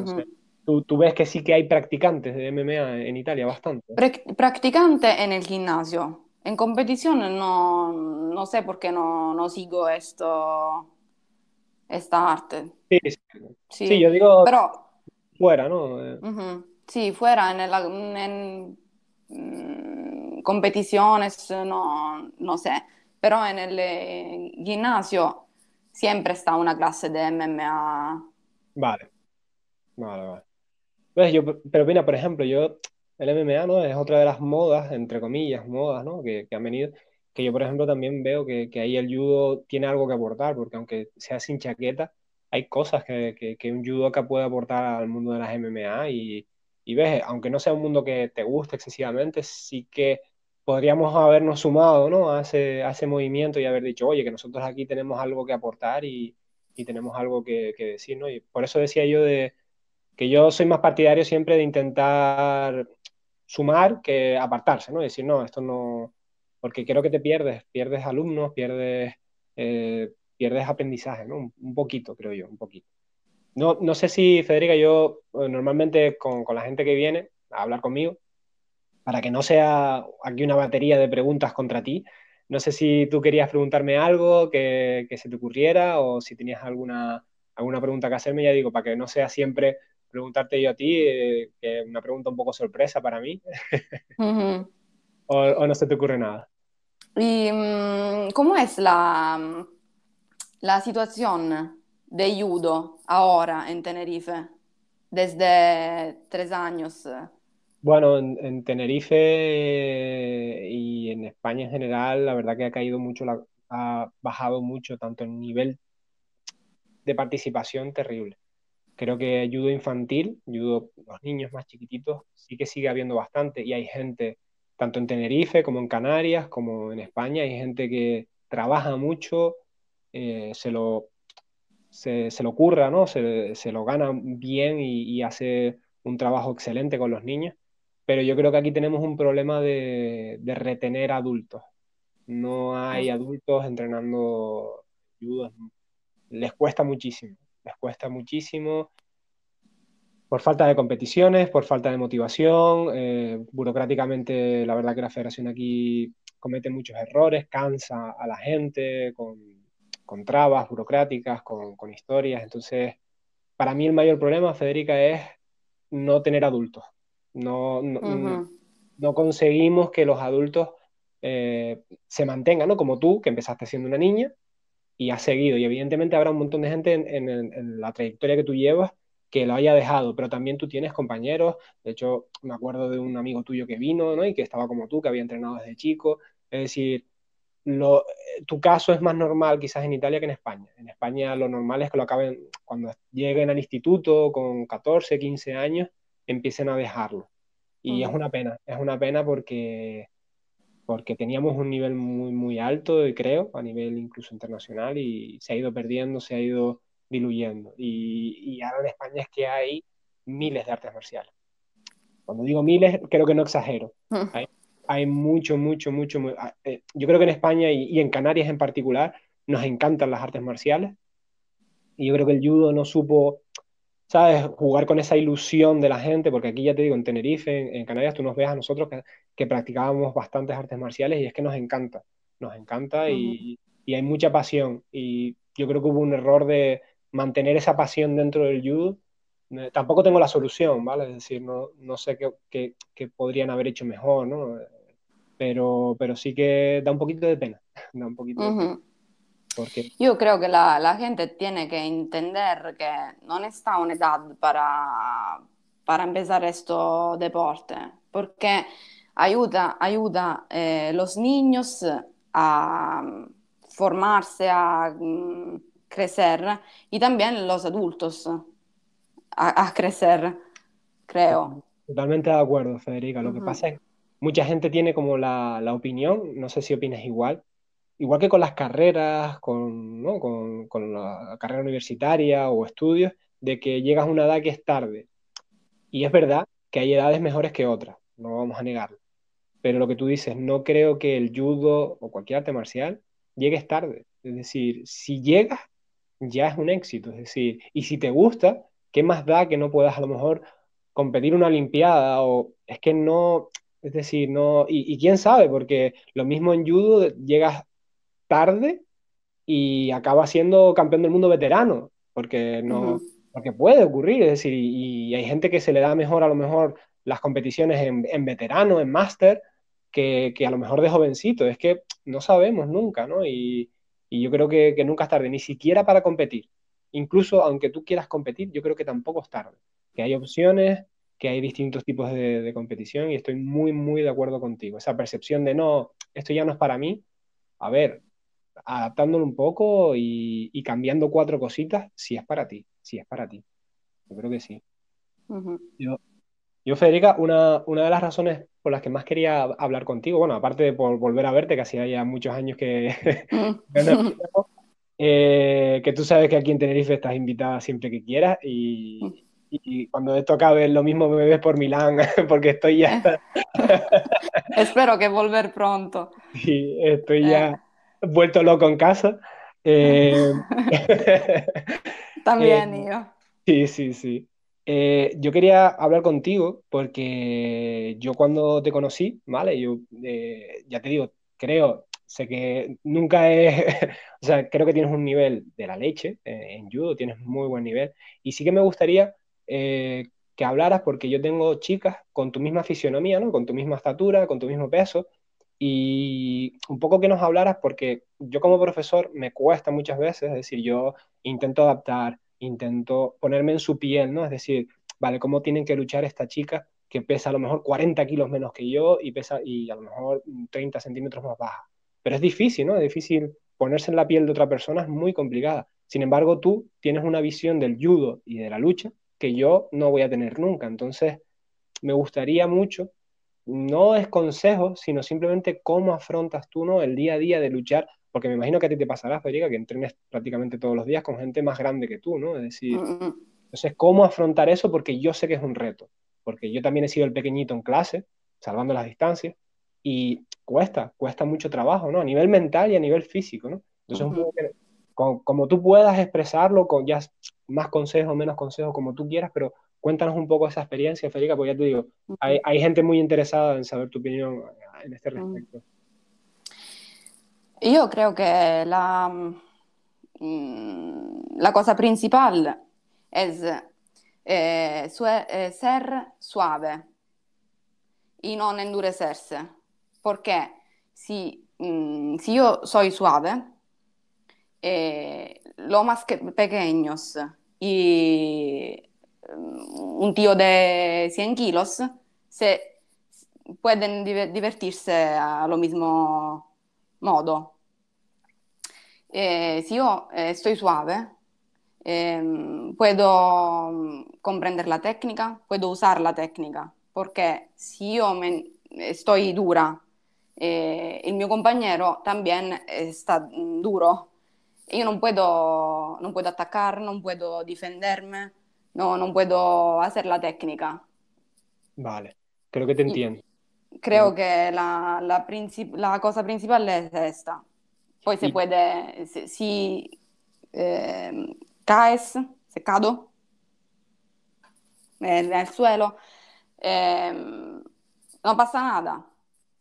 No sé. ¿Tú, ves que sí que hay practicantes de MMA en Italia bastante. practicante en el gimnasio. En competición no, no sé por qué no, no sigo esto, esta arte. Sí, sí. yo digo Pero, fuera, ¿no? Eh. Sí, fuera, en, en, mm, competiciones, no, no sé. Pero en el eh, gimnasio siempre está una clase de MMA. Vale, vale, vale. Pues yo, pero mira, por ejemplo, yo, el MMA, ¿no? Es otra de las modas, entre comillas, modas, ¿no? Que, que han venido, que yo, por ejemplo, también veo que, que, ahí el judo tiene algo que aportar, porque aunque sea sin chaqueta, hay cosas que, que, que un judoka puede aportar al mundo de las MMA y, y ves, aunque no sea un mundo que te guste excesivamente, sí que podríamos habernos sumado, ¿no? A ese, a ese movimiento y haber dicho, oye, que nosotros aquí tenemos algo que aportar y, y tenemos algo que, que decir, ¿no? Y por eso decía yo de que yo soy más partidario siempre de intentar sumar que apartarse, ¿no? Decir, no, esto no, porque creo que te pierdes, pierdes alumnos, pierdes, eh, pierdes aprendizaje, ¿no? Un, poquito, creo yo, un poquito. No, no sé si, Federica, yo eh, normalmente con, con, la gente que viene a hablar conmigo, para que no sea aquí una batería de preguntas contra ti, no sé si tú querías preguntarme algo que, se te ocurriera o si tenías alguna, alguna pregunta que hacerme, ya digo, para que no sea siempre preguntarte yo a ti, eh, que es una pregunta un poco sorpresa para mí. o, no se te ocurre nada? ¿Y mm, cómo es la, la situación de judo ahora en Tenerife? Desde tres años. Bueno, en, Tenerife y en España en general, la verdad que ha caído mucho la, ha bajado mucho, tanto en nivel de participación terrible. Creo que judo infantil, judo los niños más chiquititos, sí que sigue habiendo bastante y hay gente, tanto en Tenerife como en Canarias, como en España, hay gente que trabaja mucho, eh, se, lo, se, lo curra, ¿no? Se, lo gana bien y, hace un trabajo excelente con los niños, pero yo creo que aquí tenemos un problema de, de retener adultos. No hay adultos entrenando judo, les cuesta muchísimo, les cuesta muchísimo por falta de competiciones, por falta de motivación, eh, burocráticamente la verdad que la federación aquí comete muchos errores, cansa a la gente con, trabas burocráticas, con, historias. Entonces, para mí el mayor problema, Federica, es no tener adultos. No, no, conseguimos que los adultos eh, se mantengan, ¿no? Como tú, que empezaste siendo una niña y has seguido. Y evidentemente habrá un montón de gente en, en la trayectoria que tú llevas que lo haya dejado, pero también tú tienes compañeros, de hecho me acuerdo de un amigo tuyo que vino, ¿no? Y que estaba como tú, que había entrenado desde chico, es decir, lo, tu caso es más normal quizás en Italia que en España. En España lo normal es que lo acaben, cuando lleguen al instituto con 14, 15 años, empiecen a dejarlo. Y es una pena, es una pena porque, porque teníamos un nivel muy, muy alto, creo, a nivel incluso internacional, y se ha ido perdiendo, se ha ido diluyendo. Y, ahora en España es que hay miles de artes marciales. Cuando digo miles, creo que no exagero. Mm. Hay, mucho, mucho, mucho. Ah, eh, yo creo que en España y, en Canarias en particular nos encantan las artes marciales. Y yo creo que el judo no supo, ¿sabes?, jugar con esa ilusión de la gente, porque aquí ya te digo, en Tenerife, en, Canarias, tú nos ves a nosotros que, que, practicábamos bastantes artes marciales y es que nos encanta, nos encanta y, y hay mucha pasión. Y yo creo que hubo un error de, mantener esa pasión dentro del judo. Tampoco tengo la solución, ¿vale? Es decir, no, no sé qué, qué, podrían haber hecho mejor, ¿no? Pero, pero sí que da un poquito de pena. da un poquito Porque... Yo creo que la, la, gente tiene que entender que no está una edad para, para empezar este deporte, porque ayuda, ayuda eh, los niños a formarse, a mm, crecer y también los adultos a, crecer, creo. Totalmente de acuerdo, Federica. Lo que pasa es que mucha gente tiene como la, opinión, no sé si opinas igual, igual que con las carreras, con, con, la carrera universitaria o estudios, de que llegas a una edad que es tarde. Y es verdad que hay edades mejores que otras, no vamos a negarlo. Pero lo que tú dices, no creo que el judo o cualquier arte marcial llegues tarde. Es decir, si llegas, ya es un éxito. Es decir, y si te gusta, ¿qué más da que no puedas a lo mejor competir una Olimpiada? O es que no, es decir, no, y, quién sabe, porque lo mismo en judo llegas tarde y acabas siendo campeón del mundo veterano, porque no, porque puede ocurrir, es decir, y, hay gente que se le da mejor a lo mejor las competiciones en, veterano, en máster, que, que, a lo mejor de jovencito, es que no sabemos nunca, ¿no? Y, y yo creo que, nunca es tarde, ni siquiera para competir. Incluso aunque tú quieras competir, yo creo que tampoco es tarde. Que hay opciones, que hay distintos tipos de, competición y estoy muy, muy de acuerdo contigo. Esa percepción de no, esto ya no es para mí. A ver, adaptándolo un poco y, cambiando cuatro cositas, si es para ti, si es para ti. Yo creo que sí. yo, yo, Federica, una, una de las razones por las que más quería hablar contigo, bueno, aparte de por volver a verte, que hacía ya muchos años que... Mm. Eh, que tú sabes que aquí en Tenerife estás invitada siempre que quieras y, y cuando esto acabe lo mismo me ves por Milán porque estoy ya... Espero que volver pronto. Sí, estoy ya eh. vuelto loco en casa. Eh, También yo. Sí, sí, sí. Eh, yo quería hablar contigo porque yo cuando te conocí, ¿vale? Yo eh, ya te digo, creo, sé que nunca es, o sea, creo que tienes un nivel de la leche eh, en judo, tienes muy buen nivel. Y sí que me gustaría que hablaras porque yo tengo chicas con tu misma fisionomía, ¿no? Con tu misma estatura, con tu mismo peso. Y un poco que nos hablaras porque yo como profesor me cuesta muchas veces, es decir, yo intento adaptar intento ponerme en su piel, ¿no? Es decir, vale, ¿cómo tienen que luchar esta chica que pesa a lo mejor 40 kilos menos que yo y pesa y a lo mejor 30 centímetros más baja? Pero es difícil, ¿no? Es difícil ponerse en la piel de otra persona es muy complicada. Sin embargo, tú tienes una visión del judo y de la lucha que yo no voy a tener nunca. Entonces, me gustaría mucho, no es consejo, sino simplemente cómo afrontas tú ¿no? el día a día de luchar, porque me imagino que a ti te pasará, Federica, que entrenes prácticamente todos los días con gente más grande que tú, ¿no? Es decir, mm, mm. entonces, ¿cómo afrontar eso? Porque yo sé que es un reto, porque yo también he sido el pequeñito en clase, salvando las distancias, y cuesta, cuesta mucho trabajo, ¿no? A nivel mental y a nivel físico, ¿no? Entonces, como, tú puedas expresarlo, con ya más consejos, menos consejos, como tú quieras, pero cuéntanos un poco esa experiencia, Federica, porque ya te digo, hay, hay gente muy interesada en saber tu opinión en este respecto. Yo creo que la, mm, la cosa principal es eh, eh, ser suave y no endurecerse. Porque si, mm, si yo soy suave, eh, los más pequeños y mm, un tío de 100 kilos se pueden divertirse a lo mismo modo. Eh, si yo eh, estoy suave, em, puedo mm, comprender la técnica, puedo usar la técnica, porque si yo me, estoy dura eh, el mio compañero también está duro. Yo no puedo, no puedo atacar, no puedo defenderme, no, no puedo hacer la técnica. Vale, creo que te entiendo. Creo que la, la, la, cosa principal es esta. Poi se puede, si, si eh, caes, se cado en el suelo, eh, no pasa nada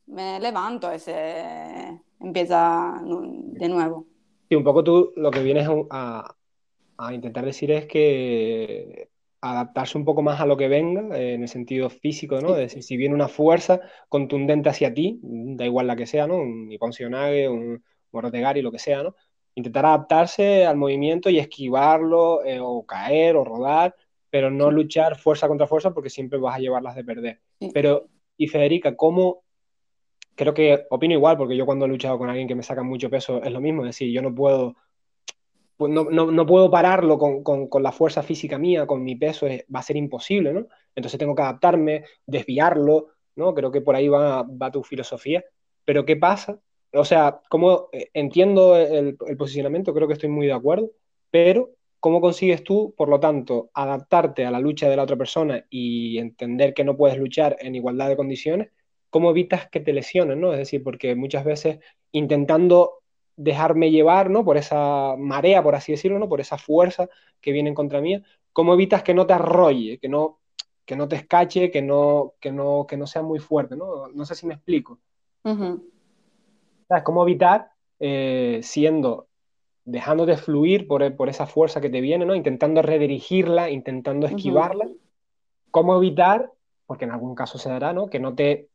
me levanto y se empieza de nuevo. Y un poco tú lo que vienes a, intentar decir es que adaptarse un poco más a lo que venga, en el sentido físico, ¿no? Es decir, si viene una fuerza contundente hacia ti, da igual la que sea, ¿no? Un Nippon un Morotegari, lo que sea, ¿no? Intentar adaptarse al movimiento y esquivarlo, eh, o caer, o rodar, pero no luchar fuerza contra fuerza porque siempre vas a llevarlas de perder. Pero, y Federica, ¿cómo creo que opino igual, porque yo cuando he luchado con alguien que me saca mucho peso es lo mismo, es decir, yo no puedo, pues no, no, no, puedo pararlo con, con, con, la fuerza física mía, con mi peso, va a ser imposible, ¿no? Entonces tengo que adaptarme, desviarlo, ¿no? Creo que por ahí va, va tu filosofía. Pero ¿qué pasa? O sea, como eh, entiendo el, el posicionamiento, creo que estoy muy de acuerdo, pero ¿cómo consigues tú, por lo tanto, adaptarte a la lucha de la otra persona y entender que no puedes luchar en igualdad de condiciones? cómo evitas que te lesionen, ¿no? Es decir, porque muchas veces intentando dejarme llevar, ¿no? Por esa marea, por así decirlo, ¿no? Por esa fuerza que viene en contra mía, ¿cómo evitas que no te arrolle, que no, que no te escache, que no, que no, que no sea muy fuerte, ¿no? No sé si me explico. ¿Cómo evitar eh, siendo, dejándote fluir por, por, esa fuerza que te viene, ¿no? Intentando redirigirla, intentando esquivarla. ¿Cómo evitar, porque en algún caso se dará, ¿no? Que no te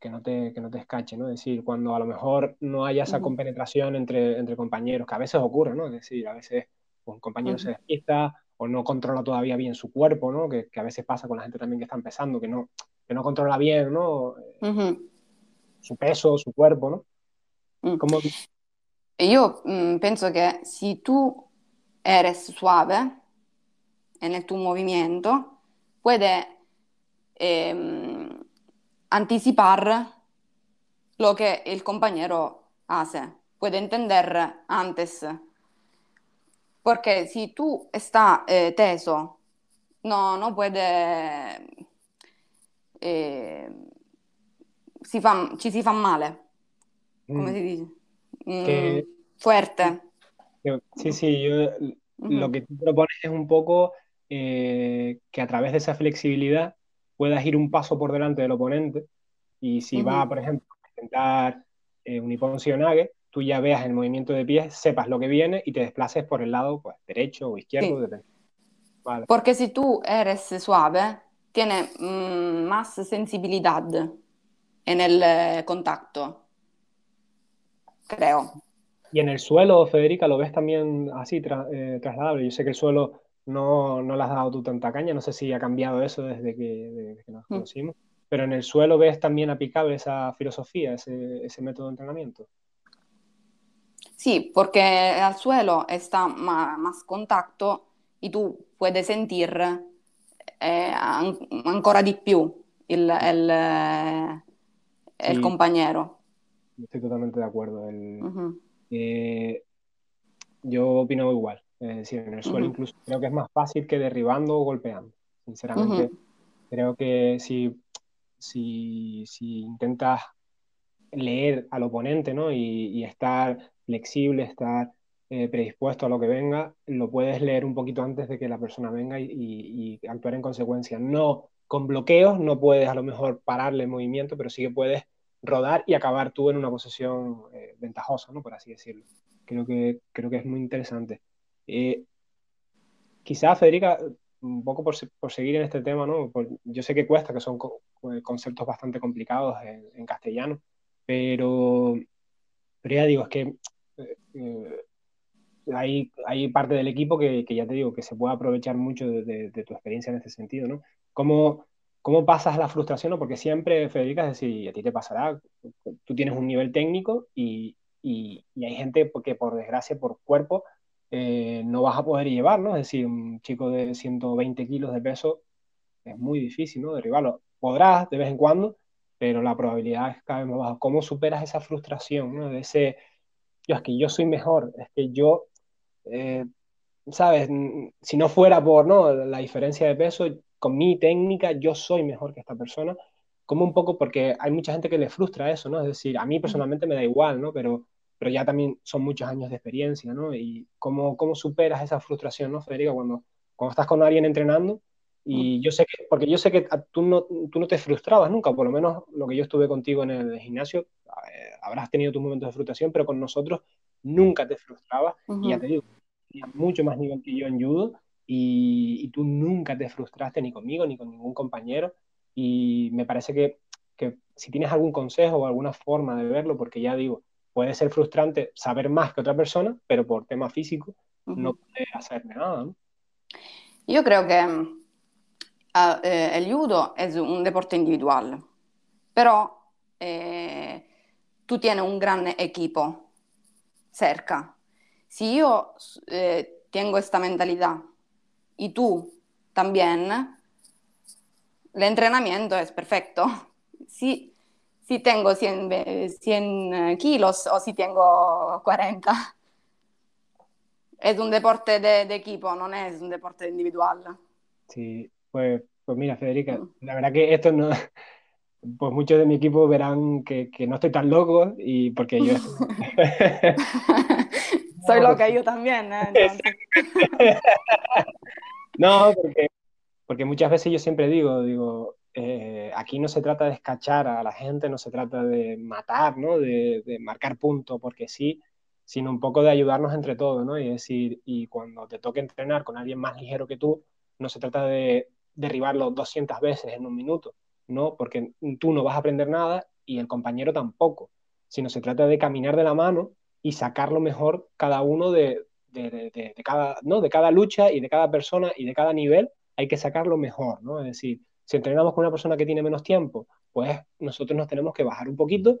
que no te, que no te escache, ¿no? Es decir, cuando a lo mejor no haya esa compenetración entre, entre compañeros, que a veces ocurre, ¿no? Es decir, a veces un compañero se despista o no controla todavía bien su cuerpo, ¿no? Que, que, a veces pasa con la gente también que está empezando, que no, que no controla bien, ¿no? Su peso, su cuerpo, ¿no? Mm. Como... Yo mm, pienso que si tú eres suave en tu movimiento, puede... Eh, anticipar lo que el compañero hace, puede entender antes. Porque si tú estás eh, teso, no, no puede... Eh, si fa, ci si fa male, come mm. si dice? Mm, que, fuerte. Sí, sí, yo, lo que tú propones es un poco eh, que a través de esa flexibilidad puedas ir un paso por delante del oponente y si va, por ejemplo, a intentar eh, un Nage, tú ya veas el movimiento de pies, sepas lo que viene y te desplaces por el lado pues, derecho o izquierdo. Vale. Porque si tú eres suave, tienes mm, más sensibilidad en el eh, contacto, creo. Y en el suelo, Federica, ¿lo ves también así eh, trasladable? Yo sé que el suelo no, no le has dado tú tanta caña, no sé si ha cambiado eso desde que, nos mm. conocimos, pero en el suelo ves también aplicable esa filosofía, ese, método de entrenamiento. Sí, porque al suelo está más, más contacto y tú puedes sentir eh, an- ancora di più il, il, eh, il Sí, compañero. estoy totalmente de acuerdo. El, Ujú, eh, yo opino igual. Es decir, en el suelo ujú, incluso creo que es más fácil que derribando o golpeando. Sinceramente, ujú, creo que si, si, si intentas leer al oponente, ¿no? Y, y estar flexible, estar eh, predispuesto a lo que venga, lo puedes leer un poquito antes de que la persona venga y, y- y actuar en consecuencia. No con bloqueos, no puedes a lo mejor pararle el movimiento, pero sí que puedes rodar y acabar tú en una posición eh, ventajosa, ¿no? Por así decirlo. Creo que, creo que es muy interesante. Eh, quizás, Federica, un poco por, por seguir en este tema, ¿no? Por- yo sé que cuesta, que son co- conceptos bastante complicados en, en castellano, pero, pero ya digo, es que eh, eh, hay, hay parte del equipo que, que ya te digo, que se puede aprovechar mucho de, de- de tu experiencia en este sentido, ¿no? ¿Cómo, cómo pasas la frustración? ¿no? Porque siempre, Federica, es decir, a ti te pasará, tú tienes un nivel técnico y, y, y hay gente que por desgracia, por cuerpo, eh, no vas a poder llevar, ¿no? Es decir, un chico de 120 kilos de peso es muy difícil, ¿no? Derribarlo. Podrás de vez en cuando, pero la probabilidad es cada vez más baja. ¿Cómo superas esa frustración, ¿no? De ese, yo, es que yo soy mejor, es que yo, eh, ¿sabes? Si no fuera por, ¿no? La diferencia de peso, con mi técnica, yo soy mejor que esta persona. Como un poco, porque hay mucha gente que le frustra eso, ¿no? Es decir, a mí personalmente me da igual, ¿no? Pero, pero ya también son muchos años de experiencia, ¿no? Y cómo, cómo superas esa frustración, ¿no, Federica? Cuando, cuando estás con alguien entrenando y yo sé que, porque yo sé que tú no, tú no te frustrabas nunca, por lo menos lo que yo estuve contigo en el gimnasio, eh, habrás tenido tus momentos de frustración, pero con nosotros nunca te frustrabas y ya te digo, tenías mucho más nivel que yo en judo y, y tú nunca te frustraste ni conmigo ni con ningún compañero y me parece que, que si tienes algún consejo o alguna forma de verlo, porque ya digo, puede ser frustrante saber más que otra persona, pero por tema físico no ujú. puedes hacer nada, ¿no? Yo creo que mm, ah, eh, el judo es un deporte individual, pero eh, tú tienes un gran equipo cerca. Si yo eh, tengo esta mentalidad y tú también, el entrenamiento es perfecto. Si, si tengo 100, ve- 100 kilos o si tengo 40, es un deporte de, de equipo, no es un deporte individual. Sí, pues, pues mira, Federica, Mm. la verdad que esto no, pues muchos de mi equipo verán que, que no estoy tan loco y porque yo. Soy loca yo también, ¿eh? Entonces. No, porque, porque muchas veces yo siempre digo, digo, eh, aquí no se trata de escachar a la gente, no se trata de matar, ¿no? De, marcar puntos, porque sí, sino un poco de ayudarnos entre todos, ¿no? Y decir, y cuando te toque entrenar con alguien más ligero que tú, no se trata de derribarlo 200 veces en un minuto, ¿no? Porque tú no vas a aprender nada y el compañero tampoco, sino se trata de caminar de la mano y sacar lo mejor cada uno de, de cada, ¿no? de cada lucha y de cada persona y de cada nivel hay que sacar lo mejor, ¿no? Es decir, si entrenamos con una persona que tiene menos tiempo, pues nosotros nos tenemos que bajar un poquito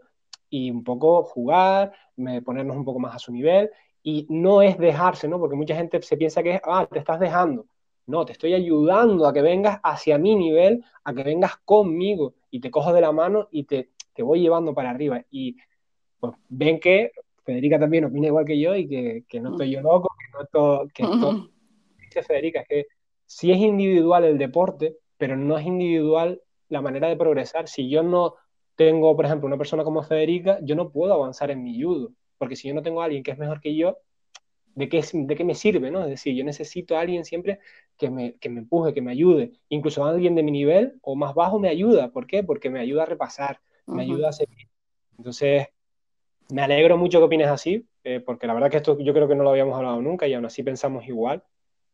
y un poco jugar, ponernos un poco más a su nivel y no es dejarse, ¿no? Porque mucha gente se piensa que es, ah, te estás dejando. No, te estoy ayudando a que vengas hacia mi nivel, a que vengas conmigo y te cojo de la mano y te, te voy llevando para arriba. Y pues ven que Federica también opina igual que yo y que, que no estoy yo loco, que, no esto, que esto, dice Federica, es que sí es individual el deporte, pero no es individual la manera de progresar. Si yo no tengo, por ejemplo, una persona como Federica, yo no puedo avanzar en mi judo, porque si yo no tengo a alguien que es mejor que yo, ¿de qué, de qué me sirve? ¿no? Es decir, yo necesito a alguien siempre que me, que me empuje, que me ayude. Incluso alguien de mi nivel o más bajo me ayuda. ¿Por qué? Porque me ayuda a repasar, me ayuda a seguir. Entonces, me alegro mucho que opines así, eh, porque la verdad que esto yo creo que no lo habíamos hablado nunca y aún así pensamos igual.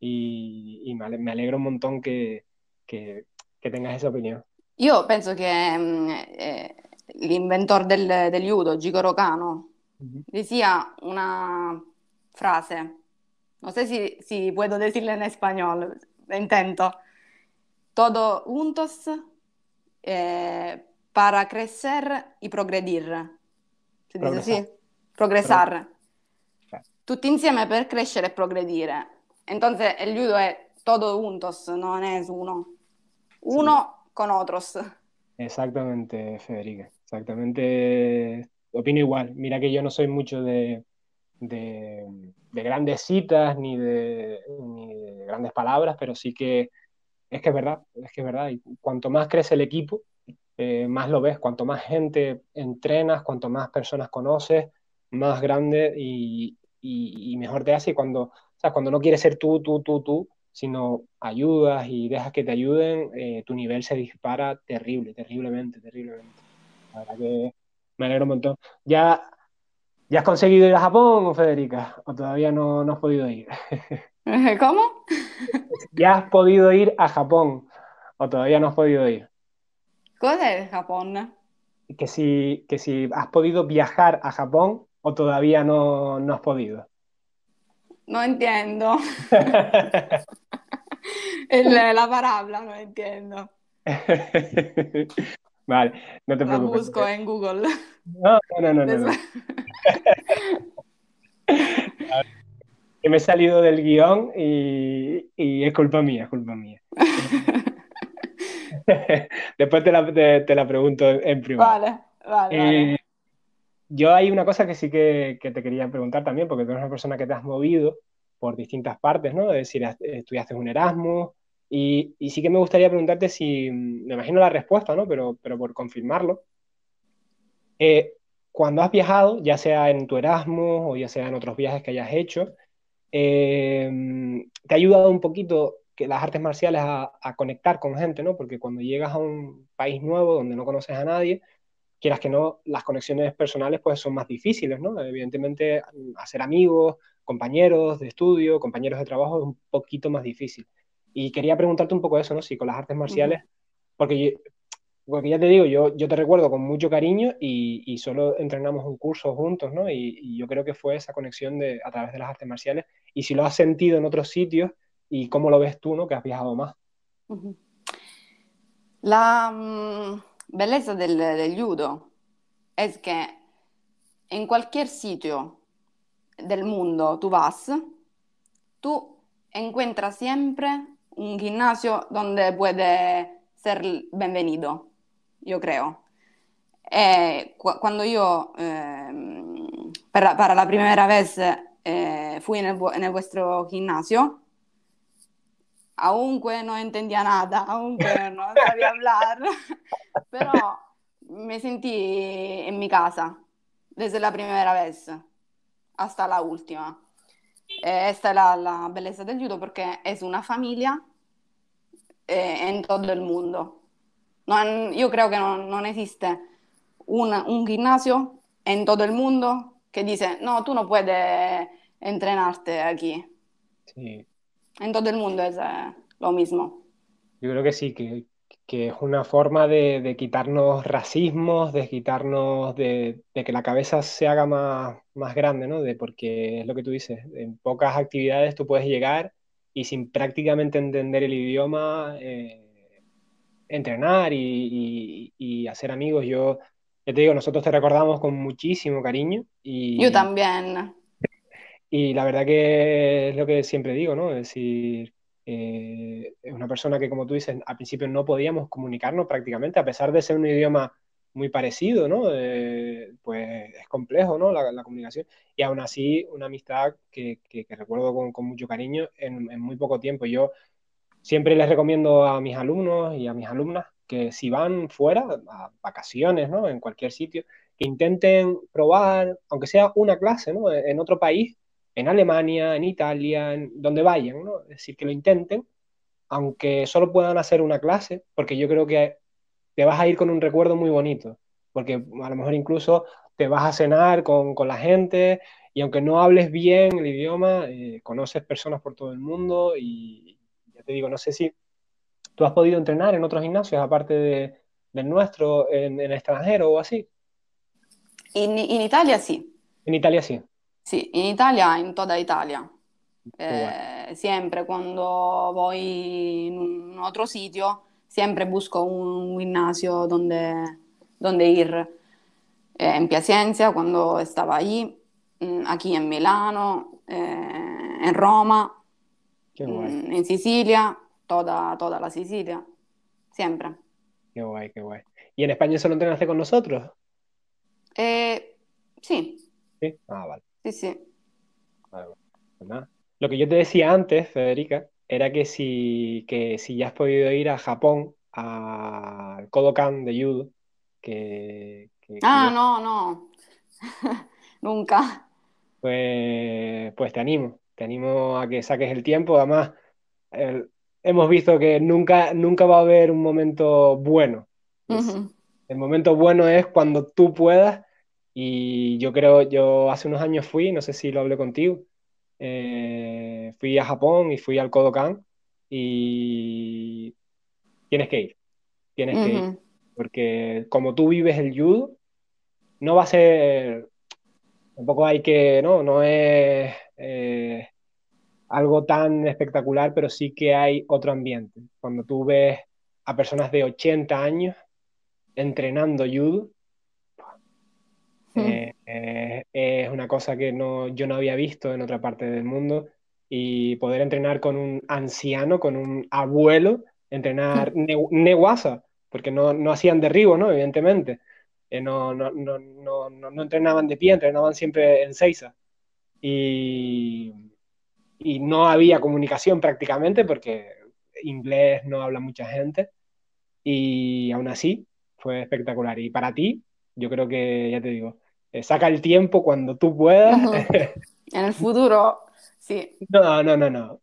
Y, y me alegro un montón que, que, que tengas esa opinión. Io penso che eh, l'inventore del, del judo, Jigoro Kano, Uh-huh. decía una frase, no sé si, si puedo decirla en español, intento, todo juntos eh, para crecer y progredir. ¿Se dice Progresar. así? Progresar. tutti insieme per crescere e progredire. Entonces el judo es todo juntos, no es uno. Uno sí. con otros. Exactamente, Federica. Exactamente. Opino igual. Mira que yo no soy mucho de, de, de grandes citas ni de, ni de, grandes palabras, pero sí que es que es verdad, es que es verdad. Y cuanto más crece el equipo, eh, más lo ves. Cuanto más gente entrenas, cuanto más personas conoces, más grande y, y, y mejor te hace. Y cuando, o sea, cuando no quieres ser tú, tú, tú, tú, sino ayudas y dejas que te ayuden, eh, tu nivel se dispara terrible, terriblemente, terriblemente. La verdad que me alegro un montón. ¿Ya, ya has conseguido ir a Japón, Federica? ¿O todavía no, no has podido ir? ¿Cómo? ¿Ya has podido ir a Japón? ¿O todavía no has podido ir? ¿Cosa es Japón? Que si, que si has podido viajar a Japón o todavía no, no has podido. No entiendo. El, la palabra, no entiendo. Vale, no te La preocupes. busco en Google. No, no, no, no. no. Que me he salido del guion y, y es culpa mía, es culpa mía. Después te la, te, te la pregunto en privado. Vale, vale, Eh, vale. Yo hay una cosa que sí que, te quería preguntar también, porque tú eres una persona que te has movido por distintas partes, ¿no? Es decir, estudiaste un Erasmus y, y sí que me gustaría preguntarte si, me imagino la respuesta, ¿no? Pero, pero por confirmarlo, eh, cuando has viajado, ya sea en tu Erasmus o ya sea en otros viajes que hayas hecho, eh, te ha ayudado un poquito que las artes marciales a, a conectar con gente, ¿no? Porque cuando llegas a un país nuevo donde no conoces a nadie, quieras que no, las conexiones personales pues son más difíciles, ¿no? Evidentemente, hacer amigos, compañeros de estudio, compañeros de trabajo es un poquito más difícil. Y quería preguntarte un poco eso, ¿no? Si con las artes marciales, porque, yo- porque ya te digo, yo, yo te recuerdo con mucho cariño y, y solo entrenamos un curso juntos, ¿no? Y, y yo creo que fue esa conexión de, a través de las artes marciales. Y si lo has sentido en otros sitios y cómo lo ves tú, ¿no? Que has viajado más. La belleza del, del judo es que en cualquier sitio del mundo tú vas, tú encuentras siempre un gimnasio donde puede ser bienvenido, yo creo. Eh, cu- cuando yo ehm, para, para la primera vez eh, fui en el, vu- en el vuestro gimnasio, aunque no entendía nada, aunque no sabía hablar, pero me sentí en mi casa desde la primera vez hasta la última. Eh, esta es la, la belleza del judo porque es una familia eh, en todo el mundo. No- yo creo que no, no existe una- un gimnasio en todo el mundo que dice, no, tú no puedes entrenarte aquí. Sí. En todo el mundo es eh, lo mismo. Yo creo que sí, que, que es una forma de, de quitarnos racismos, de quitarnos de, de que la cabeza se haga más, más grande, ¿no? De, porque es lo que tú dices, en pocas actividades tú puedes llegar y sin prácticamente entender el idioma, eh, entrenar y, y- y hacer amigos. Yo, ya te digo, nosotros te recordamos con muchísimo cariño y, Yo también. Y la verdad que es lo que siempre digo, ¿no? Es decir, eh, es una persona que, como tú dices, al principio no podíamos comunicarnos prácticamente, a pesar de ser un idioma muy parecido, ¿no? Eh, pues es complejo, ¿no? La, la comunicación. Y aún así, una amistad que, que- que recuerdo con, con mucho cariño en, en muy poco tiempo. Yo siempre les recomiendo a mis alumnos y a mis alumnas que si van fuera, a vacaciones, ¿no? En cualquier sitio, que intenten probar, aunque sea una clase, ¿no? En otro país, en Alemania, en Italia, en donde vayan, ¿no? Es decir, que lo intenten, aunque solo puedan hacer una clase, porque yo creo que te vas a ir con un recuerdo muy bonito, porque a lo mejor incluso te vas a cenar con, con la gente y aunque no hables bien el idioma, eh, conoces personas por todo el mundo y ya te digo, no sé si tú has podido entrenar en otros gimnasios aparte de, del nuestro, en, en extranjero o así. In Italia sí, En Italia sí. Sì, in Italia, in toda Italia. Eh, siempre cuando voy in un otro sitio, siempre busco un gimnasio donde, donde ir. Eh, en Piacenza, cuando estaba allí, mm, aquí en Milano, eh, en Roma, mm, en Sicilia, toda, toda la Sicilia, siempre. Qué guay, qué guay. ¿Y en España solo entrenaste con nosotros? Eh, sí. Sí, ah, vale. Sí, sí. Pues Lo que yo te decía antes, Federica, era que si, que si ya has podido ir a Japón, al Kodokan de judo, que... ah, no, no. Nunca. Pues, pues te animo, te animo a que saques el tiempo. Además, hemos visto que nunca, nunca va a haber un momento bueno. El momento bueno es cuando tú puedas. Y yo creo, yo hace unos años fui, no sé si lo hablé contigo, eh, fui a Japón y fui al Kodokan y tienes que ir, tienes que ir, porque como tú vives el judo, no va a ser, tampoco hay que, no, no es eh, algo tan espectacular, pero sí que hay otro ambiente. Cuando tú ves a personas de 80 años entrenando judo, eh, eh, es una cosa que no, yo no había visto en otra parte del mundo y poder entrenar con un anciano, con un abuelo, entrenar neguasa, porque no, no, hacían derribo, ¿no? Evidentemente. Eh, no, no, no, no, entrenaban de pie, entrenaban siempre en seiza. Y, y no había comunicación prácticamente porque inglés no habla mucha gente. Y aún así fue espectacular. Y para ti, yo creo que, ya te digo, eh, saca el tiempo cuando tú puedas. en el futuro, sí. No, no, no, no.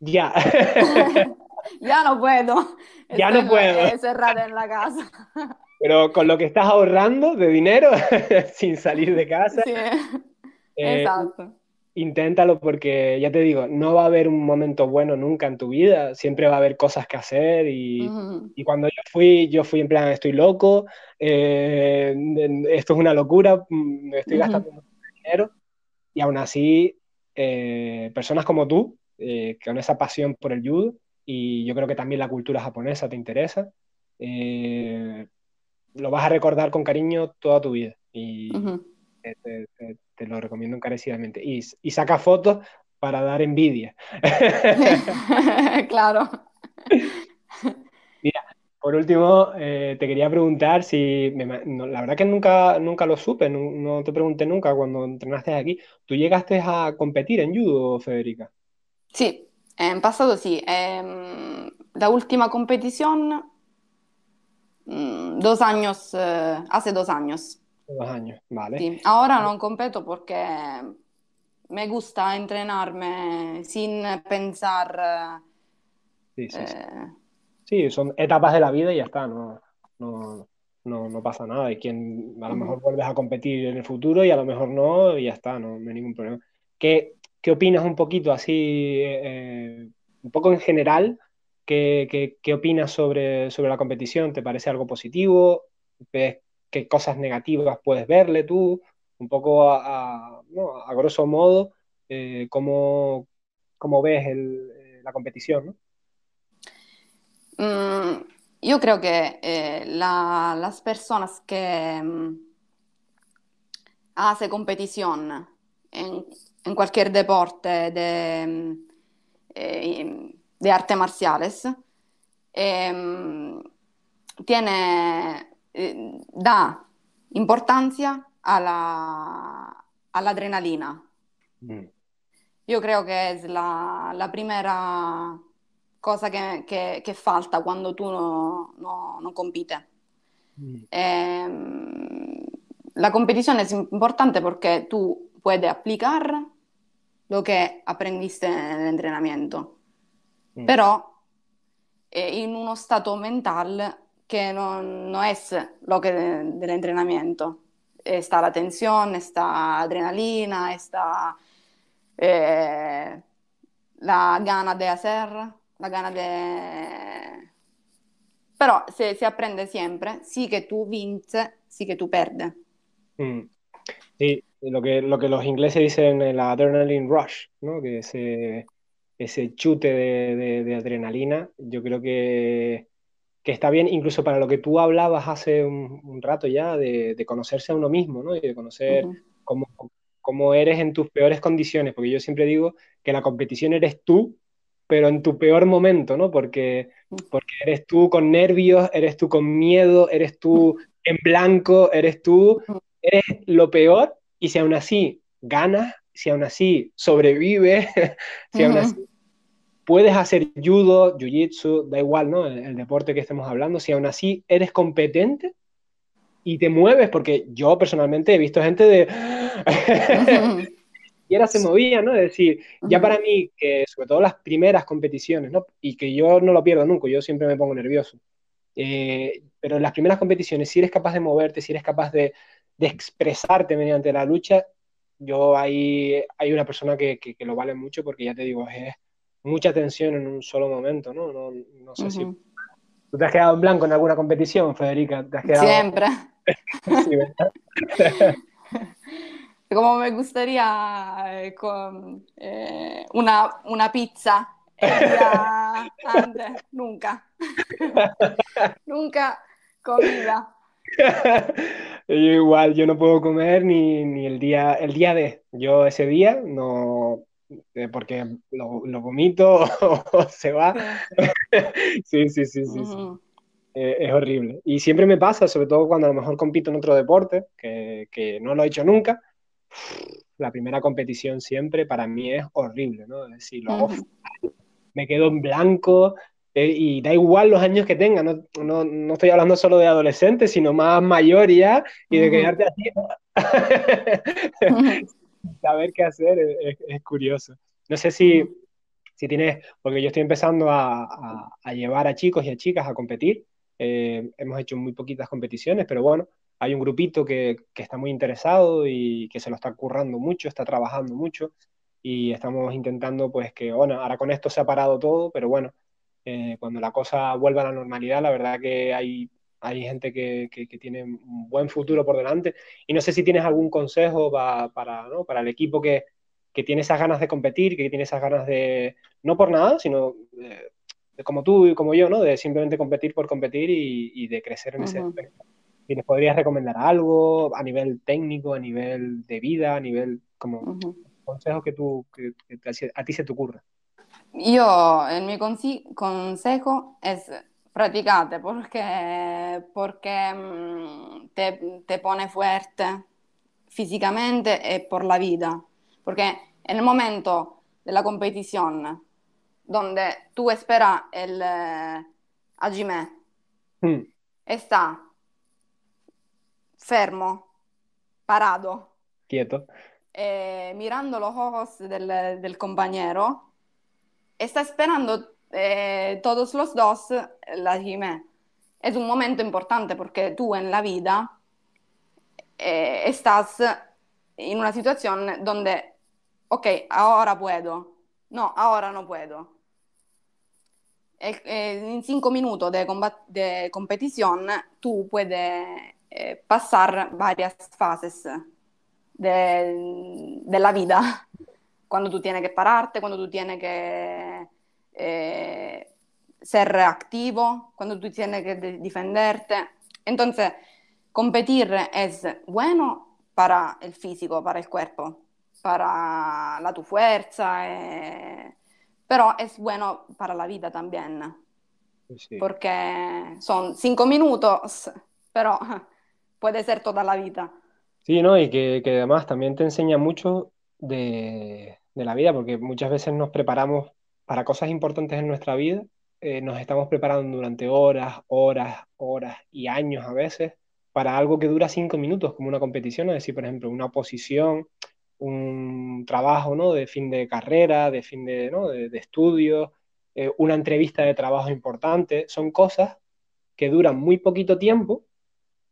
Ya. ya no puedo. Ya no puedo. Cerrada en la casa. Pero con lo que estás ahorrando de dinero sin salir de casa. Sí. Eh, Exacto inténtalo porque ya te digo, no va a haber un momento bueno nunca en tu vida, siempre va a haber cosas que hacer y, cuando yo fui, yo fui en plan, estoy loco, eh, esto es una locura, mm, me estoy gastando mucho dinero y aún así, eh, personas como tú, eh, con esa pasión por el judo y yo creo que también la cultura japonesa te interesa, lo vas a recordar con cariño toda tu vida. Y te lo recomiendo encarecidamente. Y, y saca fotos para dar envidia. claro. Mira, por último, eh, te quería preguntar si, la verdad que nunca, nunca lo supe, no, te pregunté nunca cuando entrenaste aquí, ¿tú llegaste a competir en judo, Federica? Sí, en pasado sí. Em, la última competición, mm, dos años, eh, hace dos años. Dos años, vale. Sí. Ahora no compito porque me gusta entrenarme sin pensar. Sí, sí, sí. Eh, sí, son etapas de la vida y ya está, no, no, no, no pasa nada. Y quien a lo mejor vuelves a competir en el futuro y a lo mejor no, y ya está, no, hay ningún problema. ¿Qué, qué opinas un poquito así, eh, un poco en general? ¿Qué, qué, qué opinas sobre, sobre la competición? ¿Te parece algo positivo? ¿Ves qué cosas negativas puedes verle tú, un poco a, grosso modo, eh, cómo, ves eh, la competición. Mm, yo creo que eh, las personas que mm, hacen competición en, cualquier deporte de, mm, de arte marciales, tiene eh, da importancia a la, adrenalina. Mm. Yo creo que es la, primera cosa que, falta cuando tú no, no, compites. Mm. Em, la competición es importante porque tú puedes aplicar lo que aprendiste en el entrenamiento, mm. pero eh, en uno stato mental que no, no es lo que del entrenamiento. Está la tensión, está adrenalina, está eh, la gana de hacer, la gana de... Pero se, se aprende siempre, sí que tú vinces, sí que tú perdes. Mm. Sí, lo que, lo que los ingleses dicen el adrenaline rush, ¿no? que ese, ese chute de, de, de adrenalina, yo creo que que está bien incluso para lo que tú hablabas hace un, rato ya, de, conocerse a uno mismo, ¿no? Y de conocer cómo, cómo eres en tus peores condiciones, porque yo siempre digo que la competición eres tú, pero en tu peor momento, ¿no? Porque, porque eres tú con nervios, eres tú con miedo, eres tú en blanco, eres tú, eres lo peor, y si aún así ganas, si aún así sobrevives, si aún así puedes hacer judo, jiu-jitsu, da igual, ¿no? El, deporte que estemos hablando, si aún así eres competente y te mueves, porque yo personalmente he visto gente de... y era se movía, ¿no? Es decir, ya para mí, que sobre todo las primeras competiciones, ¿no? Y que yo no lo pierdo nunca, yo siempre me pongo nervioso. Eh, pero en las primeras competiciones, si eres capaz de moverte, si eres capaz de, de expresarte mediante la lucha, yo ahí hay una persona que, que, que, lo vale mucho porque ya te digo, es, mucha tensión en un solo momento, ¿no? No, no sé si... ¿Tú te has quedado en blanco en alguna competición, Federica? Siempre. Como me gustaría eh, con, eh, una, una, pizza. Antes, nunca. nunca comida. Yo igual, yo no puedo comer ni, ni, el día, el día de. Yo ese día no, porque lo, vomito o se va. sí, sí, sí, sí. Eh, es horrible. Y siempre me pasa, sobre todo cuando a lo mejor compito en otro deporte, que, que no lo he hecho nunca. La primera competición siempre para mí es horrible, ¿no? Es decir, me quedo en blanco, eh, y da igual los años que tenga, no, no, no, estoy hablando solo de adolescentes, sino más mayor ya, y de quedarte así saber qué hacer es, curioso. No sé si, si, tienes, porque yo estoy empezando a, a, llevar a chicos y a chicas a competir. Eh, hemos hecho muy poquitas competiciones, pero bueno, hay un grupito que, que, está muy interesado y que se lo está currando mucho, está trabajando mucho y estamos intentando pues que, bueno, ahora con esto se ha parado todo, pero bueno, eh, cuando la cosa vuelva a la normalidad, la verdad que hay hay gente que, tiene un buen futuro por delante. Y no sé si tienes algún consejo para, para el equipo que, tiene esas ganas de competir, que tiene esas ganas de, no por nada, sino como tú y como yo, ¿no? de simplemente competir por competir y, de crecer en ese aspecto. ¿Y les podrías recomendar algo a nivel técnico, a nivel de vida, a nivel como consejo que, tú, que, a ti se te ocurra? Yo, el mi consejo es practicate porque, porque mm, te, te, pone fuerte físicamente y por la vida. Porque en el momento de la competición, donde tú esperas el eh, Ajime, mm. está fermo, parado, quieto, eh, mirando los ojos del, del compañero, está esperando eh, todos los dos la dime. Es un momento importante porque tú en la vida eh, estás en una situación donde, ok, ahora puedo, no, ahora no puedo. E, en cinco minutos de, de competición tú puedes eh, pasar varias fases de, de, la vida. Cuando tú tienes que pararte, cuando tú tienes que eh, ser activo, cuando tú tienes que defenderte. Entonces, competir es bueno para el físico, para el cuerpo, para la tu fuerza, eh, pero es bueno para la vida también. Sí. Porque son cinco minutos, pero puede ser toda la vida. Sí, ¿no? Y que, que además también te enseña mucho de, de, la vida, porque muchas veces nos preparamos para cosas importantes en nuestra vida, eh, nos estamos preparando durante horas, horas, horas y años a veces para algo que dura cinco minutos, como una competición, es decir, por ejemplo, una oposición, un trabajo ¿no? de fin de carrera, de fin de, ¿no? de, estudio, eh, una entrevista de trabajo importante, son cosas que duran muy poquito tiempo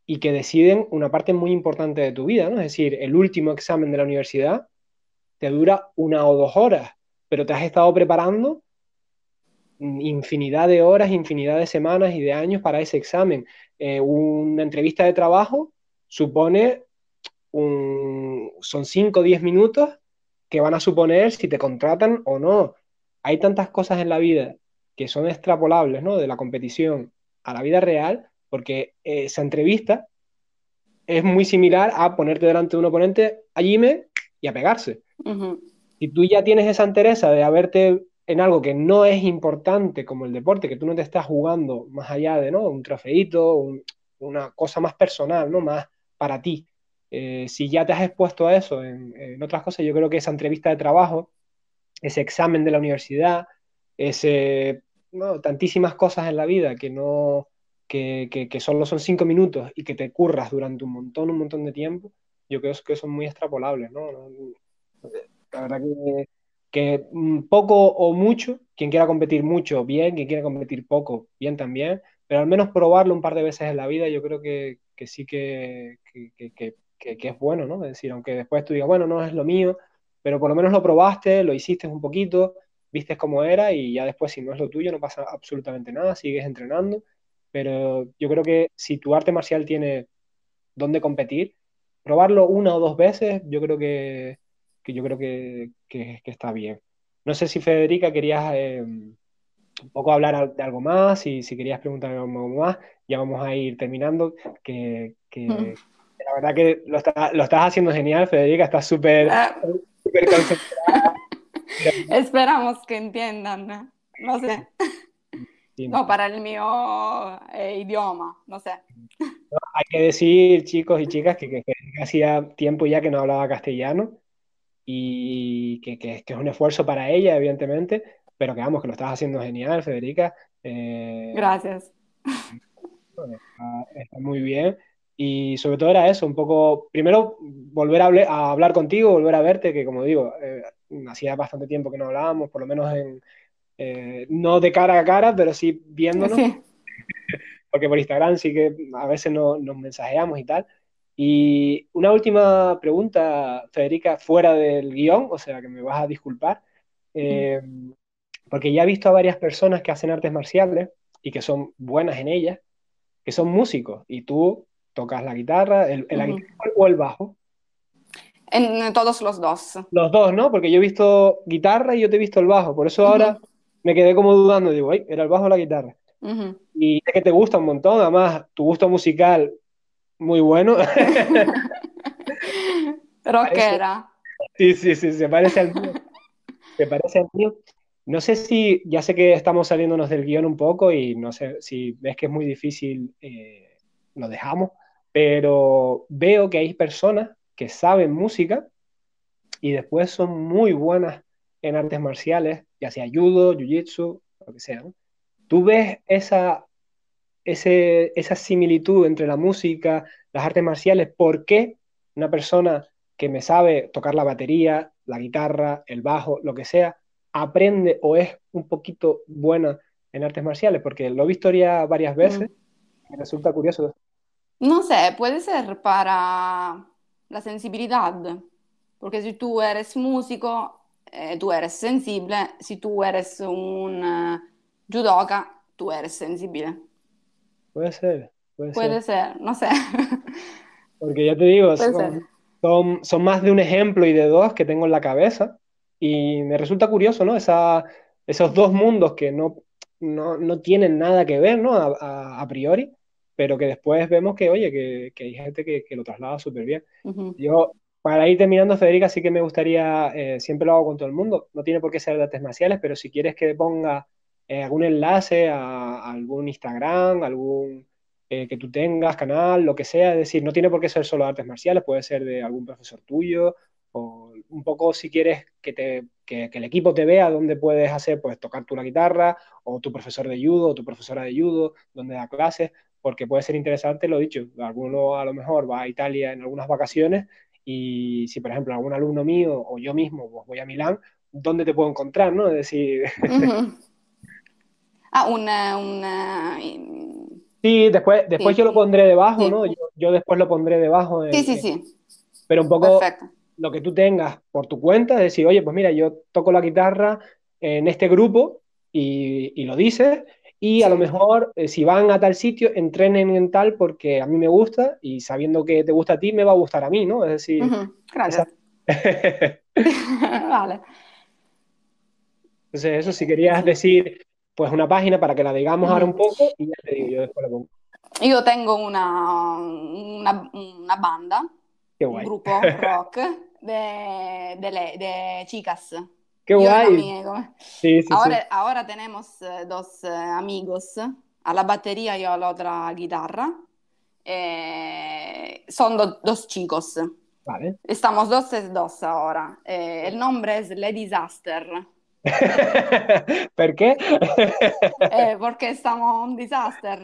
y que deciden una parte muy importante de tu vida, ¿no? Es decir, el último examen de la universidad te dura una o dos horas pero te has estado preparando infinidad de horas, infinidad de semanas y de años para ese examen. Eh, una entrevista de trabajo supone un, son 5 o 10 minutos que van a suponer si te contratan o no. Hay tantas cosas en la vida que son extrapolables ¿no? de la competición a la vida real, porque esa entrevista es muy similar a ponerte delante de un oponente, allí me y a pegarse. Si tú ya tienes esa entereza de haberte en algo que no es importante como el deporte, que tú no te estás jugando más allá de ¿no? un trofeito, una cosa más personal, ¿no? más para ti. Eh, si ya te has expuesto a eso en, otras cosas, yo creo que esa entrevista de trabajo, ese examen de la universidad, ese, tantísimas cosas en la vida que no que, que, solo son cinco minutos y que te curras durante un montón, un montón de tiempo, yo creo que son muy extrapolables, ¿no? La verdad que que poco o mucho, quien quiera competir mucho, bien, quien quiera competir poco, bien también, pero al menos probarlo un par de veces en la vida, yo creo que, sí que, que, es bueno, ¿no? Es decir, aunque después tú digas, bueno, no es lo mío, pero por lo menos lo probaste, lo hiciste un poquito, viste cómo era y ya después si no es lo tuyo no pasa absolutamente nada, sigues entrenando, pero yo creo que si tu arte marcial tiene dónde competir, probarlo una o dos veces, yo creo que, que yo creo que, que, está bien. No sé si Federica querías eh, un poco hablar de algo más, y si querías preguntar algo más, ya vamos a ir terminando, que, que la verdad que lo, lo, estás haciendo genial, Federica, estás súper ah. concentrada. Esperamos que entiendan, no sé. No, para el mío eh, idioma, no sé. hay que decir, chicos y chicas, que, que, hacía tiempo ya que no hablaba castellano y que, que, es un esfuerzo para ella, evidentemente, pero que vamos, que lo estás haciendo genial, Federica. Eh, Gracias. Está, muy bien. Y sobre todo era eso, un poco, primero volver a, hablar contigo, volver a verte, que como digo, eh, hacía bastante tiempo que no hablábamos, por lo menos en, eh, no de cara a cara, pero sí viéndonos. Porque por Instagram sí que a veces no, nos mensajeamos y tal. Y una última pregunta, Federica, fuera del guion, o sea que me vas a disculpar, eh, porque ya he visto a varias personas que hacen artes marciales y que son buenas en ellas, que son músicos, y tú tocas la guitarra, el, o el bajo. En todos los dos. Los dos, ¿no? Porque yo he visto guitarra y yo te he visto el bajo, por eso ahora me quedé como dudando, digo, ay, ¿era el bajo o la guitarra? Y es que te gusta un montón, además tu gusto musical muy bueno. Rockera. Sí, sí, sí, se parece al mío. Se parece al mío. No sé si, ya sé que estamos saliéndonos del guion un poco y no sé si ves que es muy difícil, eh, lo dejamos, pero veo que hay personas que saben música y después son muy buenas en artes marciales, ya sea judo, jiu-jitsu, lo que sea. ¿Tú ves esa ese, esa similitud entre la música, las artes marciales, ¿por qué una persona que me sabe tocar la batería, la guitarra, el bajo, lo que sea, aprende o es un poquito buena en artes marciales? Porque lo he visto ya varias veces, me resulta curioso. No sé, puede ser para la sensibilidad, porque si tú eres músico, eh, tú eres sensible, si tú eres un uh, judoka, tú eres sensible. Puede ser. Puede, ser. no sé. Porque ya te digo, son, son, más de un ejemplo y de dos que tengo en la cabeza. Y me resulta curioso, ¿no? Esa, esos dos mundos que no, no, no tienen nada que ver, ¿no? A, a, priori, pero que después vemos que, oye, que, que hay gente que, que lo traslada súper bien. Yo, para ir terminando, Federica, sí que me gustaría, eh, siempre lo hago con todo el mundo, no tiene por qué ser de artes marciales, pero si quieres que ponga eh, algún enlace a, algún Instagram, algún eh, que tú tengas, canal, lo que sea. Es decir, no tiene por qué ser solo artes marciales, puede ser de algún profesor tuyo o un poco si quieres que, te, que, el equipo te vea dónde puedes hacer, pues tocar tú la guitarra o tu profesor de judo o tu profesora de judo, donde da clases, porque puede ser interesante, lo dicho, alguno a lo mejor va a Italia en algunas vacaciones y si por ejemplo algún alumno mío o yo mismo pues voy a Milán, ¿dónde te puedo encontrar? ¿no? Es decir... Ah, una... Sí, después, después yo lo pondré debajo, ¿no? Yo, después lo pondré debajo. sí, sí, sí. Pero un poco lo que tú tengas por tu cuenta, es decir, oye, pues mira, yo toco la guitarra en este grupo y, lo dices, y a lo mejor eh, si van a tal sitio, entrenen en tal porque a mí me gusta y sabiendo que te gusta a ti, me va a gustar a mí, ¿no? Es decir... Gracias. vale. Entonces, eso, si querías decir pues una página para que la digamos ahora un poco y ya te digo, yo después la pongo. Io tengo una, una, una banda, un gruppo rock de, de, chicas. Qué guay. Sí, sí, ahora, ahora tenemos eh, dos eh, amigos. A la batería y a la otra guitarra. Eh, son dos chicos. Vale. Estamos dos y dos ahora. el nombre es Le Disaster. ¿Por qué? porque estamos un disaster.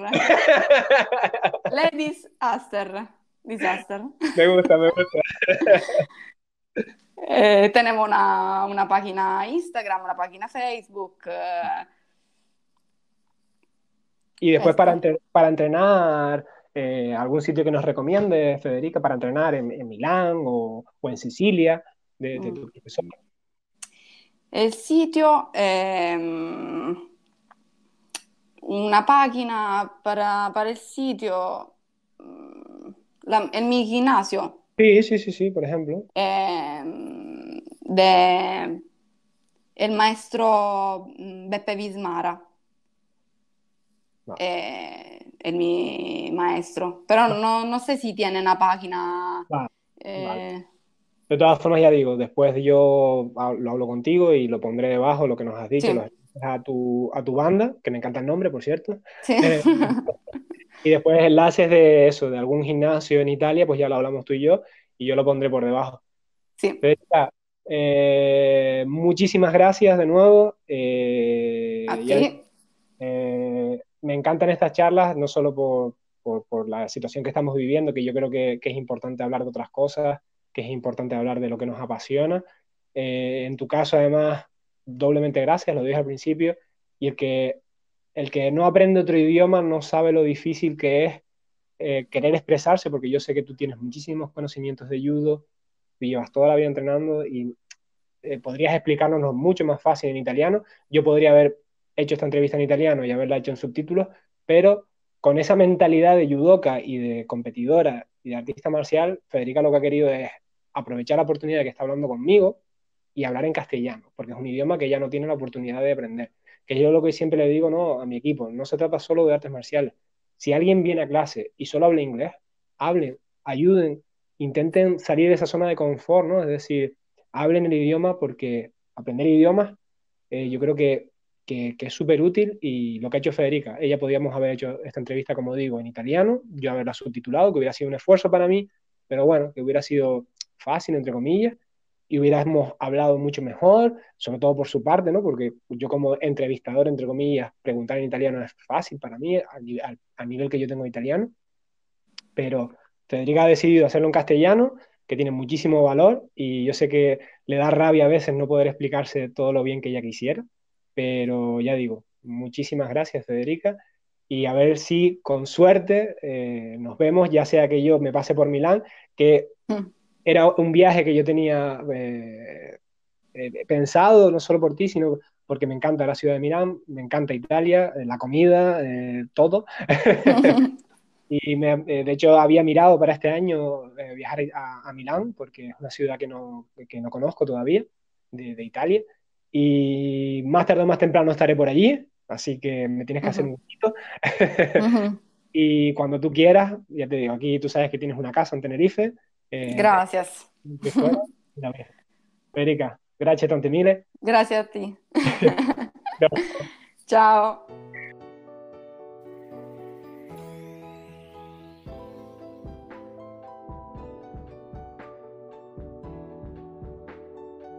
Le Disaster. Disaster. Me gusta, me gusta. Eh, tenemos una, una, página Instagram, una página Facebook. Eh. Y después para, para entrenar, eh, algún sitio que nos recomiende, Federica, para entrenar en, en Milán o, o, en Sicilia, de, de tu mm. profesor. El sitio, eh, una página para, para el sitio, mm, la, en mi gimnasio. Sí, sí, sí, sí, por ejemplo. Eh, de el maestro mm, Beppe Vismara. No. Eh, es mi maestro. Pero no, no, sé si tiene una página. Vale, eh... vale. De todas formas, ya digo, después yo lo hablo contigo y lo pondré debajo, lo que nos has dicho, sí. a, tu, a tu banda, que me encanta el nombre, por cierto. Sí. Eh, y después enlaces de eso, de algún gimnasio en Italia, pues ya lo hablamos tú y yo, y yo lo pondré por debajo. Sí. Pero ya, eh, muchísimas gracias de nuevo. Eh, a ti. Eh, me encantan estas charlas, no solo por, por, por, la situación que estamos viviendo, que yo creo que, que, es importante hablar de otras cosas, que es importante hablar de lo que nos apasiona. Eh, en tu caso, además, doblemente gracias, lo dije al principio, y el que el que no aprende otro idioma no sabe lo difícil que es eh, querer expresarse, porque yo sé que tú tienes muchísimos conocimientos de judo, y llevas toda la vida entrenando y eh, podrías explicárnoslo mucho más fácil en italiano. Yo podría haber hecho esta entrevista en italiano y haberla hecho en subtítulos, pero con esa mentalidad de judoka y de competidora y de artista marcial, Federica lo que ha querido es aprovechar la oportunidad de que está hablando conmigo y hablar en castellano, porque es un idioma que ya no tiene la oportunidad de aprender que yo lo que siempre le digo ¿no? a mi equipo, no se trata solo de artes marciales. Si alguien viene a clase y solo habla inglés, hablen, ayuden, intenten salir de esa zona de confort, ¿no? Es decir, hablen el idioma porque aprender idiomas eh, yo creo que, que, es súper útil y lo que ha hecho Federica, ella podíamos haber hecho esta entrevista, como digo, en italiano, yo haberla subtitulado, que hubiera sido un esfuerzo para mí, pero bueno, que hubiera sido fácil, entre comillas, y hubiéramos hablado mucho mejor, sobre todo por su parte, ¿no? Porque yo como entrevistador, entre comillas, preguntar en italiano es fácil para mí, a, nivel que yo tengo italiano, pero Federica ha decidido hacerlo en castellano, que tiene muchísimo valor, y yo sé que le da rabia a veces no poder explicarse todo lo bien que ella quisiera, pero ya digo, muchísimas gracias, Federica, y a ver si con suerte eh, nos vemos, ya sea que yo me pase por Milán, que... Mm era un viaje que yo tenía eh, eh, pensado, no solo por ti, sino porque me encanta la ciudad de Milán, me encanta Italia, eh, la comida, todo. y me, de hecho había mirado para este año viajar a, a, Milán, porque es una ciudad que no, que no conozco todavía, de, de, Italia. Y más tarde o más temprano estaré por allí, así que me tienes que uh -huh. hacer un poquito. uh -huh. y cuando tú quieras, ya te digo, aquí tú sabes que tienes una casa en Tenerife, eh, Gracias. Erika, grazie tante mille. Grazie a ti. Ciao.